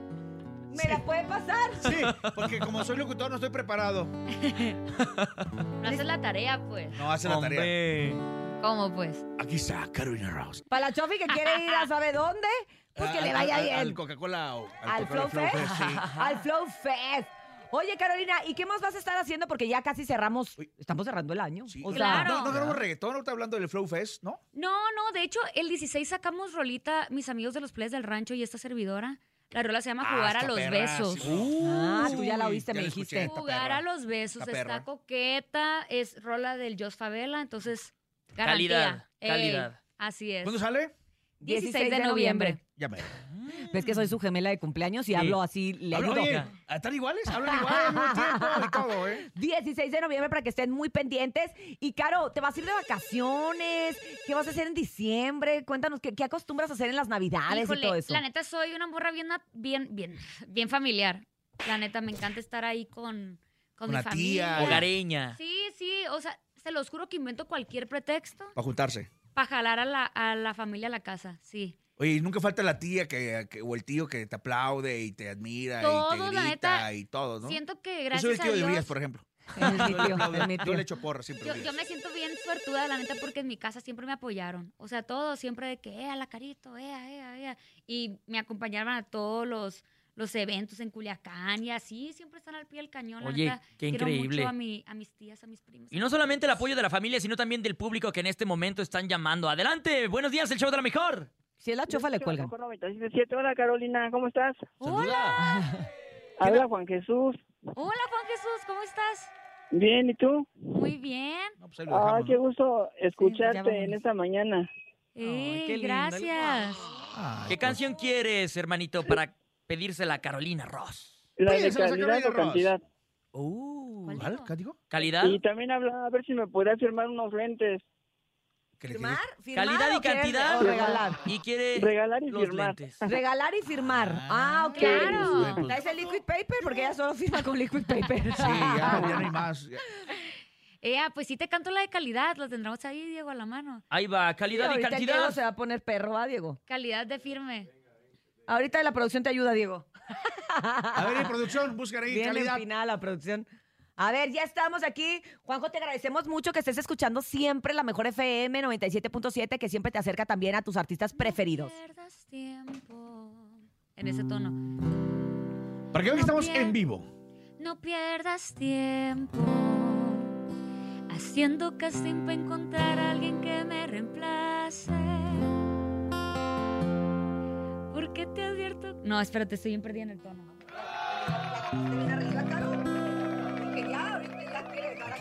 Speaker 4: me la puede pasar.
Speaker 6: Sí, porque como soy locutor no estoy preparado.
Speaker 18: No haces la tarea, pues.
Speaker 6: No hace la tarea.
Speaker 5: Hombre.
Speaker 18: ¿Cómo, pues?
Speaker 6: Aquí está Carolina Ross.
Speaker 4: Para la Chofi que quiere ir a sabe dónde, pues que
Speaker 6: Al-
Speaker 4: le vaya bien.
Speaker 6: Al Coca-Cola o
Speaker 4: Al Flow Fest.
Speaker 6: sí.
Speaker 4: Al Flow Fest. Oye, Carolina, ¿y qué más vas a estar haciendo? Porque ya casi cerramos,
Speaker 6: Uy.
Speaker 4: estamos cerrando el año.
Speaker 6: Sí.
Speaker 4: O sea,
Speaker 18: Claro.
Speaker 6: No, no tenemos reggaetón, ahorita hablando del Flow Fest, ¿no?
Speaker 18: No, no, de hecho, el 16 sacamos rolita, mis amigos de los Players del Rancho y esta servidora. La rola se llama
Speaker 6: Ah,
Speaker 18: Jugar a los
Speaker 6: perra,
Speaker 18: besos.
Speaker 6: sí.
Speaker 4: Ah, tú ya la oíste, me dijiste.
Speaker 6: escuché,
Speaker 18: Jugar
Speaker 6: perra.
Speaker 18: a los besos,
Speaker 6: Está
Speaker 18: coqueta, es rola del Jos Favela, entonces garantía.
Speaker 5: Calidad,
Speaker 18: Ey,
Speaker 5: calidad.
Speaker 18: así es.
Speaker 6: ¿Cuándo sale?
Speaker 18: 16 de noviembre.
Speaker 6: Ya me.
Speaker 4: ves que soy su gemela de cumpleaños y hablo así, le
Speaker 6: Habla-
Speaker 4: ayudo.
Speaker 6: Oye, ¿están iguales? Hablan igual al mismo tiempo y todo, ¿eh?
Speaker 4: 16 de noviembre para que estén muy pendientes. Y Caro, ¿te vas a ir de vacaciones? ¿Qué vas a hacer en diciembre? Cuéntanos, ¿qué, qué acostumbras a hacer en las navidades
Speaker 18: Híjole,
Speaker 4: y todo eso?
Speaker 18: La neta, soy una morra bien, bien, bien, bien familiar. La neta, me encanta estar ahí con, con mi
Speaker 6: Una tía.
Speaker 18: familia.
Speaker 5: Hogareña.
Speaker 18: Sí, sí, o sea, se los juro que invento cualquier pretexto
Speaker 6: Para juntarse.
Speaker 18: Para jalar a la, a la familia a la casa, sí.
Speaker 6: Oye, y nunca falta la tía que, que- o el tío que te aplaude y te admira y
Speaker 18: Todos,
Speaker 6: te
Speaker 18: la
Speaker 6: grita
Speaker 18: neta,
Speaker 6: y todo, ¿no?
Speaker 18: Siento que
Speaker 6: Yo
Speaker 18: gracias
Speaker 6: soy el tío
Speaker 18: a
Speaker 6: de
Speaker 18: Dios...
Speaker 6: Urias, por ejemplo.
Speaker 4: El mi tío,
Speaker 6: Yo le-
Speaker 4: el
Speaker 6: Yo le echo porra siempre.
Speaker 18: Yo, yo me siento bien suertuda, la neta, porque en mi casa siempre me apoyaron. O sea, todos siempre de que, eh, a la carito, ea, ea, ea. Y me acompañaban a todos los, los eventos en Culiacán y así, siempre están al pie del cañón. la
Speaker 5: Oye,
Speaker 18: neta.
Speaker 5: qué
Speaker 18: Quiero
Speaker 5: increíble.
Speaker 18: mucho a, mi, a mis tías, a mis primos.
Speaker 5: Y no solamente el apoyo de la familia, sino también del público que en este momento están llamando. Adelante, buenos días, el show de la mejor.
Speaker 4: Si es la chofa, le cuelgan.
Speaker 19: Hola Carolina, ¿cómo estás?
Speaker 18: Hola.
Speaker 19: Habla Juan Jesús.
Speaker 18: Hola, Juan Jesús, ¿cómo estás?
Speaker 19: Bien, ¿y tú?
Speaker 18: Muy bien.
Speaker 19: Ah, qué gusto escucharte
Speaker 5: vámonos.
Speaker 19: en esta mañana.
Speaker 18: Eh,
Speaker 5: qué lindo,
Speaker 18: gracias.
Speaker 5: ¿Qué canción quieres, hermanito, para pedírsela a Carolina Ross?
Speaker 19: La de
Speaker 6: a
Speaker 19: calidad
Speaker 6: Carolina
Speaker 19: o
Speaker 6: Ross.
Speaker 19: cantidad.
Speaker 5: Uh,
Speaker 6: ¿Cuál? ¿Qué digo?
Speaker 5: ¿Calidad?
Speaker 19: Y también habla a ver si me podrías firmar unos lentes.
Speaker 4: ¿Firmar? ¿Firmar
Speaker 5: Calidad y
Speaker 4: o quieres-
Speaker 5: cantidad.
Speaker 4: o regalar?
Speaker 5: Y quiere
Speaker 19: Regalar y
Speaker 5: los
Speaker 19: firmar.
Speaker 5: lentes.
Speaker 4: Regalar y firmar. Ah, ok.
Speaker 18: Claro.
Speaker 4: ¿Traes el liquid paper? Porque ella solo firma con liquid paper.
Speaker 6: Sí, ya, ya no hay más.
Speaker 18: Ah, pues sí te canto la de calidad, lo tendremos ahí, Diego, a la mano.
Speaker 5: Ahí va, calidad y
Speaker 4: Ahorita el Diego
Speaker 5: cantidad.
Speaker 4: se va a poner perro, ¿va, Diego?
Speaker 18: Calidad de firme.
Speaker 4: Ahorita la producción te ayuda, Diego.
Speaker 6: A ver, producción, buscan ahí
Speaker 4: Bien
Speaker 6: calidad.
Speaker 4: empinada la producción. A ver, ya estamos aquí. Juanjo, te agradecemos mucho que estés escuchando siempre la mejor FM 97.7, que siempre te acerca también a tus artistas preferidos.
Speaker 18: Pierdas tiempo. En ese tono.
Speaker 6: Para que vean que estamos en vivo.
Speaker 18: No pierdas tiempo haciendo casting para encontrar a alguien que me reemplace. Porque te advierto. No, espérate, estoy bien perdida en el tono.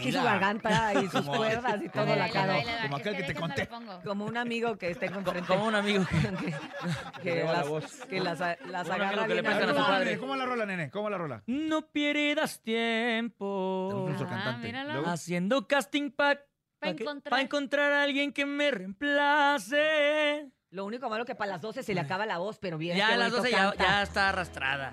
Speaker 4: Y su garganta y sus
Speaker 6: Como-
Speaker 4: cuerdas y todo la cara.
Speaker 6: Como aquel que te conté.
Speaker 18: le pongo.
Speaker 4: Como un amigo que está con frente.
Speaker 5: Como un amigo que...
Speaker 4: que, que
Speaker 6: lleva la
Speaker 4: las,
Speaker 6: voz.
Speaker 4: que las, las
Speaker 5: Un amigo
Speaker 4: agarra
Speaker 5: que le
Speaker 4: bien
Speaker 5: prestan a su
Speaker 4: arriba.
Speaker 5: padre.
Speaker 6: Nene, ¿Cómo la rola, nene? ¿Cómo la rola?
Speaker 5: No pierdas tiempo.
Speaker 6: Tenemos nuestro
Speaker 18: Ah,
Speaker 6: cantante.
Speaker 18: míralo.
Speaker 6: Luego,
Speaker 5: Haciendo casting para
Speaker 18: Pa' encontrar.
Speaker 5: Para encontrar a alguien que me reemplace.
Speaker 4: Lo único malo que para las 12 se le acaba la voz, pero bien.
Speaker 5: Ya a las 12 ya, ya está arrastrada.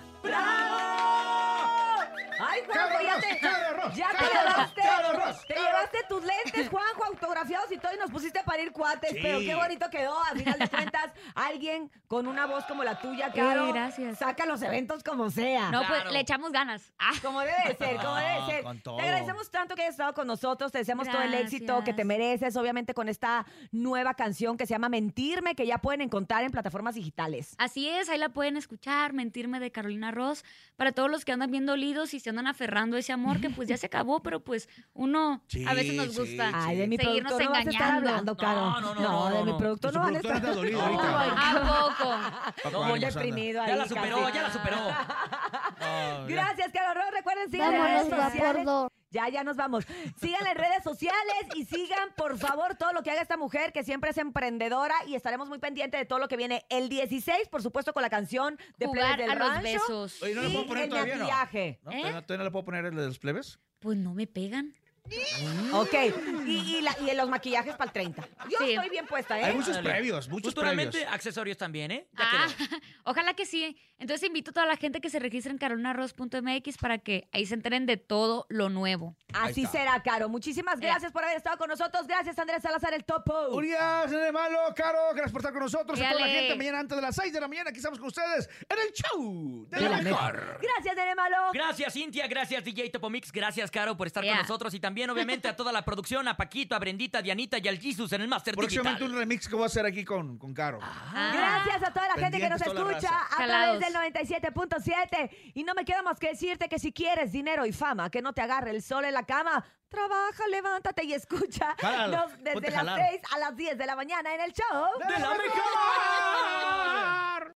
Speaker 4: ¡Ay, Juanjo, ya te,
Speaker 6: Caro Ross,
Speaker 4: ya te
Speaker 6: Caro
Speaker 4: llevaste!
Speaker 6: Caro Ross,
Speaker 4: Te
Speaker 6: Caro
Speaker 4: llevaste tus lentes, Juanjo, autografiados y todo, y nos pusiste para ir cuates,
Speaker 6: Sí.
Speaker 4: pero qué bonito quedó. A final de cuentas, alguien con una voz como la tuya, Caro,
Speaker 18: Eh, gracias.
Speaker 4: saca los eventos como sea.
Speaker 18: No,
Speaker 5: Claro.
Speaker 18: pues le echamos ganas. Ah,
Speaker 4: Como debe de ser, como debe de ser.
Speaker 6: con todo.
Speaker 4: Te agradecemos tanto que hayas estado con nosotros, te deseamos todo el éxito que te
Speaker 18: Gracias.
Speaker 4: mereces, obviamente con esta nueva canción que se llama Mentirme, que ya pueden encontrar en plataformas digitales.
Speaker 18: Así es, ahí la pueden escuchar, Mentirme de Carolina Ross. Para todos los que andan bien dolidos y se andan aferrando a ese amor que pues ya se acabó, pero pues uno
Speaker 6: Sí,
Speaker 18: a veces nos
Speaker 6: sí,
Speaker 18: gusta
Speaker 4: Ay, de mi
Speaker 18: seguirnos
Speaker 4: productor no vas a estar
Speaker 18: engañando.
Speaker 4: hablando, Caro.
Speaker 5: No, no, no, no,
Speaker 4: de
Speaker 5: no,
Speaker 4: mi
Speaker 5: no.
Speaker 4: productor no van a
Speaker 6: productor
Speaker 4: estar.
Speaker 6: anda dolido
Speaker 4: Ay,
Speaker 6: ahorita.
Speaker 18: ¿A poco?
Speaker 6: Paco
Speaker 4: Muy
Speaker 6: Ánimas anda.
Speaker 4: deprimido ahí.
Speaker 5: Ya la superó,
Speaker 4: casi.
Speaker 5: ya la superó.
Speaker 6: Ah, ya.
Speaker 4: Gracias, Caro. Recuerden, sigan en
Speaker 14: Vámonos,
Speaker 4: redes sociales. Ya, ya nos vamos. Sigan en redes sociales y sigan, por favor, todo lo que haga esta mujer, que siempre es emprendedora. Y estaremos muy pendientes de todo lo que viene el 16, por supuesto, con la canción de
Speaker 18: Jugar
Speaker 4: Plebes del
Speaker 18: a los
Speaker 4: Rancho.
Speaker 18: besos.
Speaker 6: Oye, ¿no le
Speaker 4: y
Speaker 6: puedo poner
Speaker 4: el
Speaker 6: todavía, no?
Speaker 4: maquillaje.
Speaker 6: ¿No?
Speaker 18: ¿Eh?
Speaker 6: ¿Todavía, todavía no le puedo poner el de los plebes?
Speaker 18: Pues no me pegan.
Speaker 4: Ok. Y, y, la- y en los maquillajes para el 30. Yo
Speaker 18: Sí.
Speaker 4: estoy bien puesta, ¿eh?
Speaker 6: Hay muchos
Speaker 5: Ándale.
Speaker 6: previos, muchos
Speaker 5: Futuramente
Speaker 6: previos.
Speaker 5: accesorios también, ¿eh? Ya
Speaker 18: Ah,
Speaker 5: quedó.
Speaker 18: ojalá que sí. Entonces invito a toda la gente que se registre en carolinarross.mx para que ahí se enteren de todo lo nuevo.
Speaker 4: Así
Speaker 6: está.
Speaker 4: será, Caro. Muchísimas gracias por haber estado con nosotros. Gracias, Andrés Salazar, el topo.
Speaker 6: Urias, nene malo, Caro, gracias por estar con nosotros. A toda la
Speaker 18: Dale.
Speaker 6: gente, mañana antes de las 6 de la mañana, aquí estamos con ustedes en el show de,
Speaker 4: De
Speaker 6: la
Speaker 4: la
Speaker 6: mejor.
Speaker 4: Gracias, Nene Malo.
Speaker 5: Gracias, Cintia. Gracias, DJ Topomix. Gracias, Caro, por estar
Speaker 18: Yeah.
Speaker 5: con nosotros. Y también, obviamente, a toda la producción, a Paquito, a Brendita, a Dianita y al Jesus en el Master
Speaker 6: Próximamente
Speaker 5: Digital.
Speaker 6: un remix que voy a hacer aquí con, con Caro.
Speaker 18: Ah,
Speaker 4: Gracias a toda la gente que nos
Speaker 6: Pendientes toda la
Speaker 4: escucha a
Speaker 18: Jalados.
Speaker 4: través del 97.7. Y no me queda más que decirte que si quieres dinero y fama, que no te agarre el sol en la cama, trabaja, levántate y escucha
Speaker 6: Jálalo,
Speaker 4: nos- desde
Speaker 6: a
Speaker 4: las
Speaker 6: jalar.
Speaker 4: 6 a las 10 de la mañana en el show.
Speaker 6: ¡De la mejor!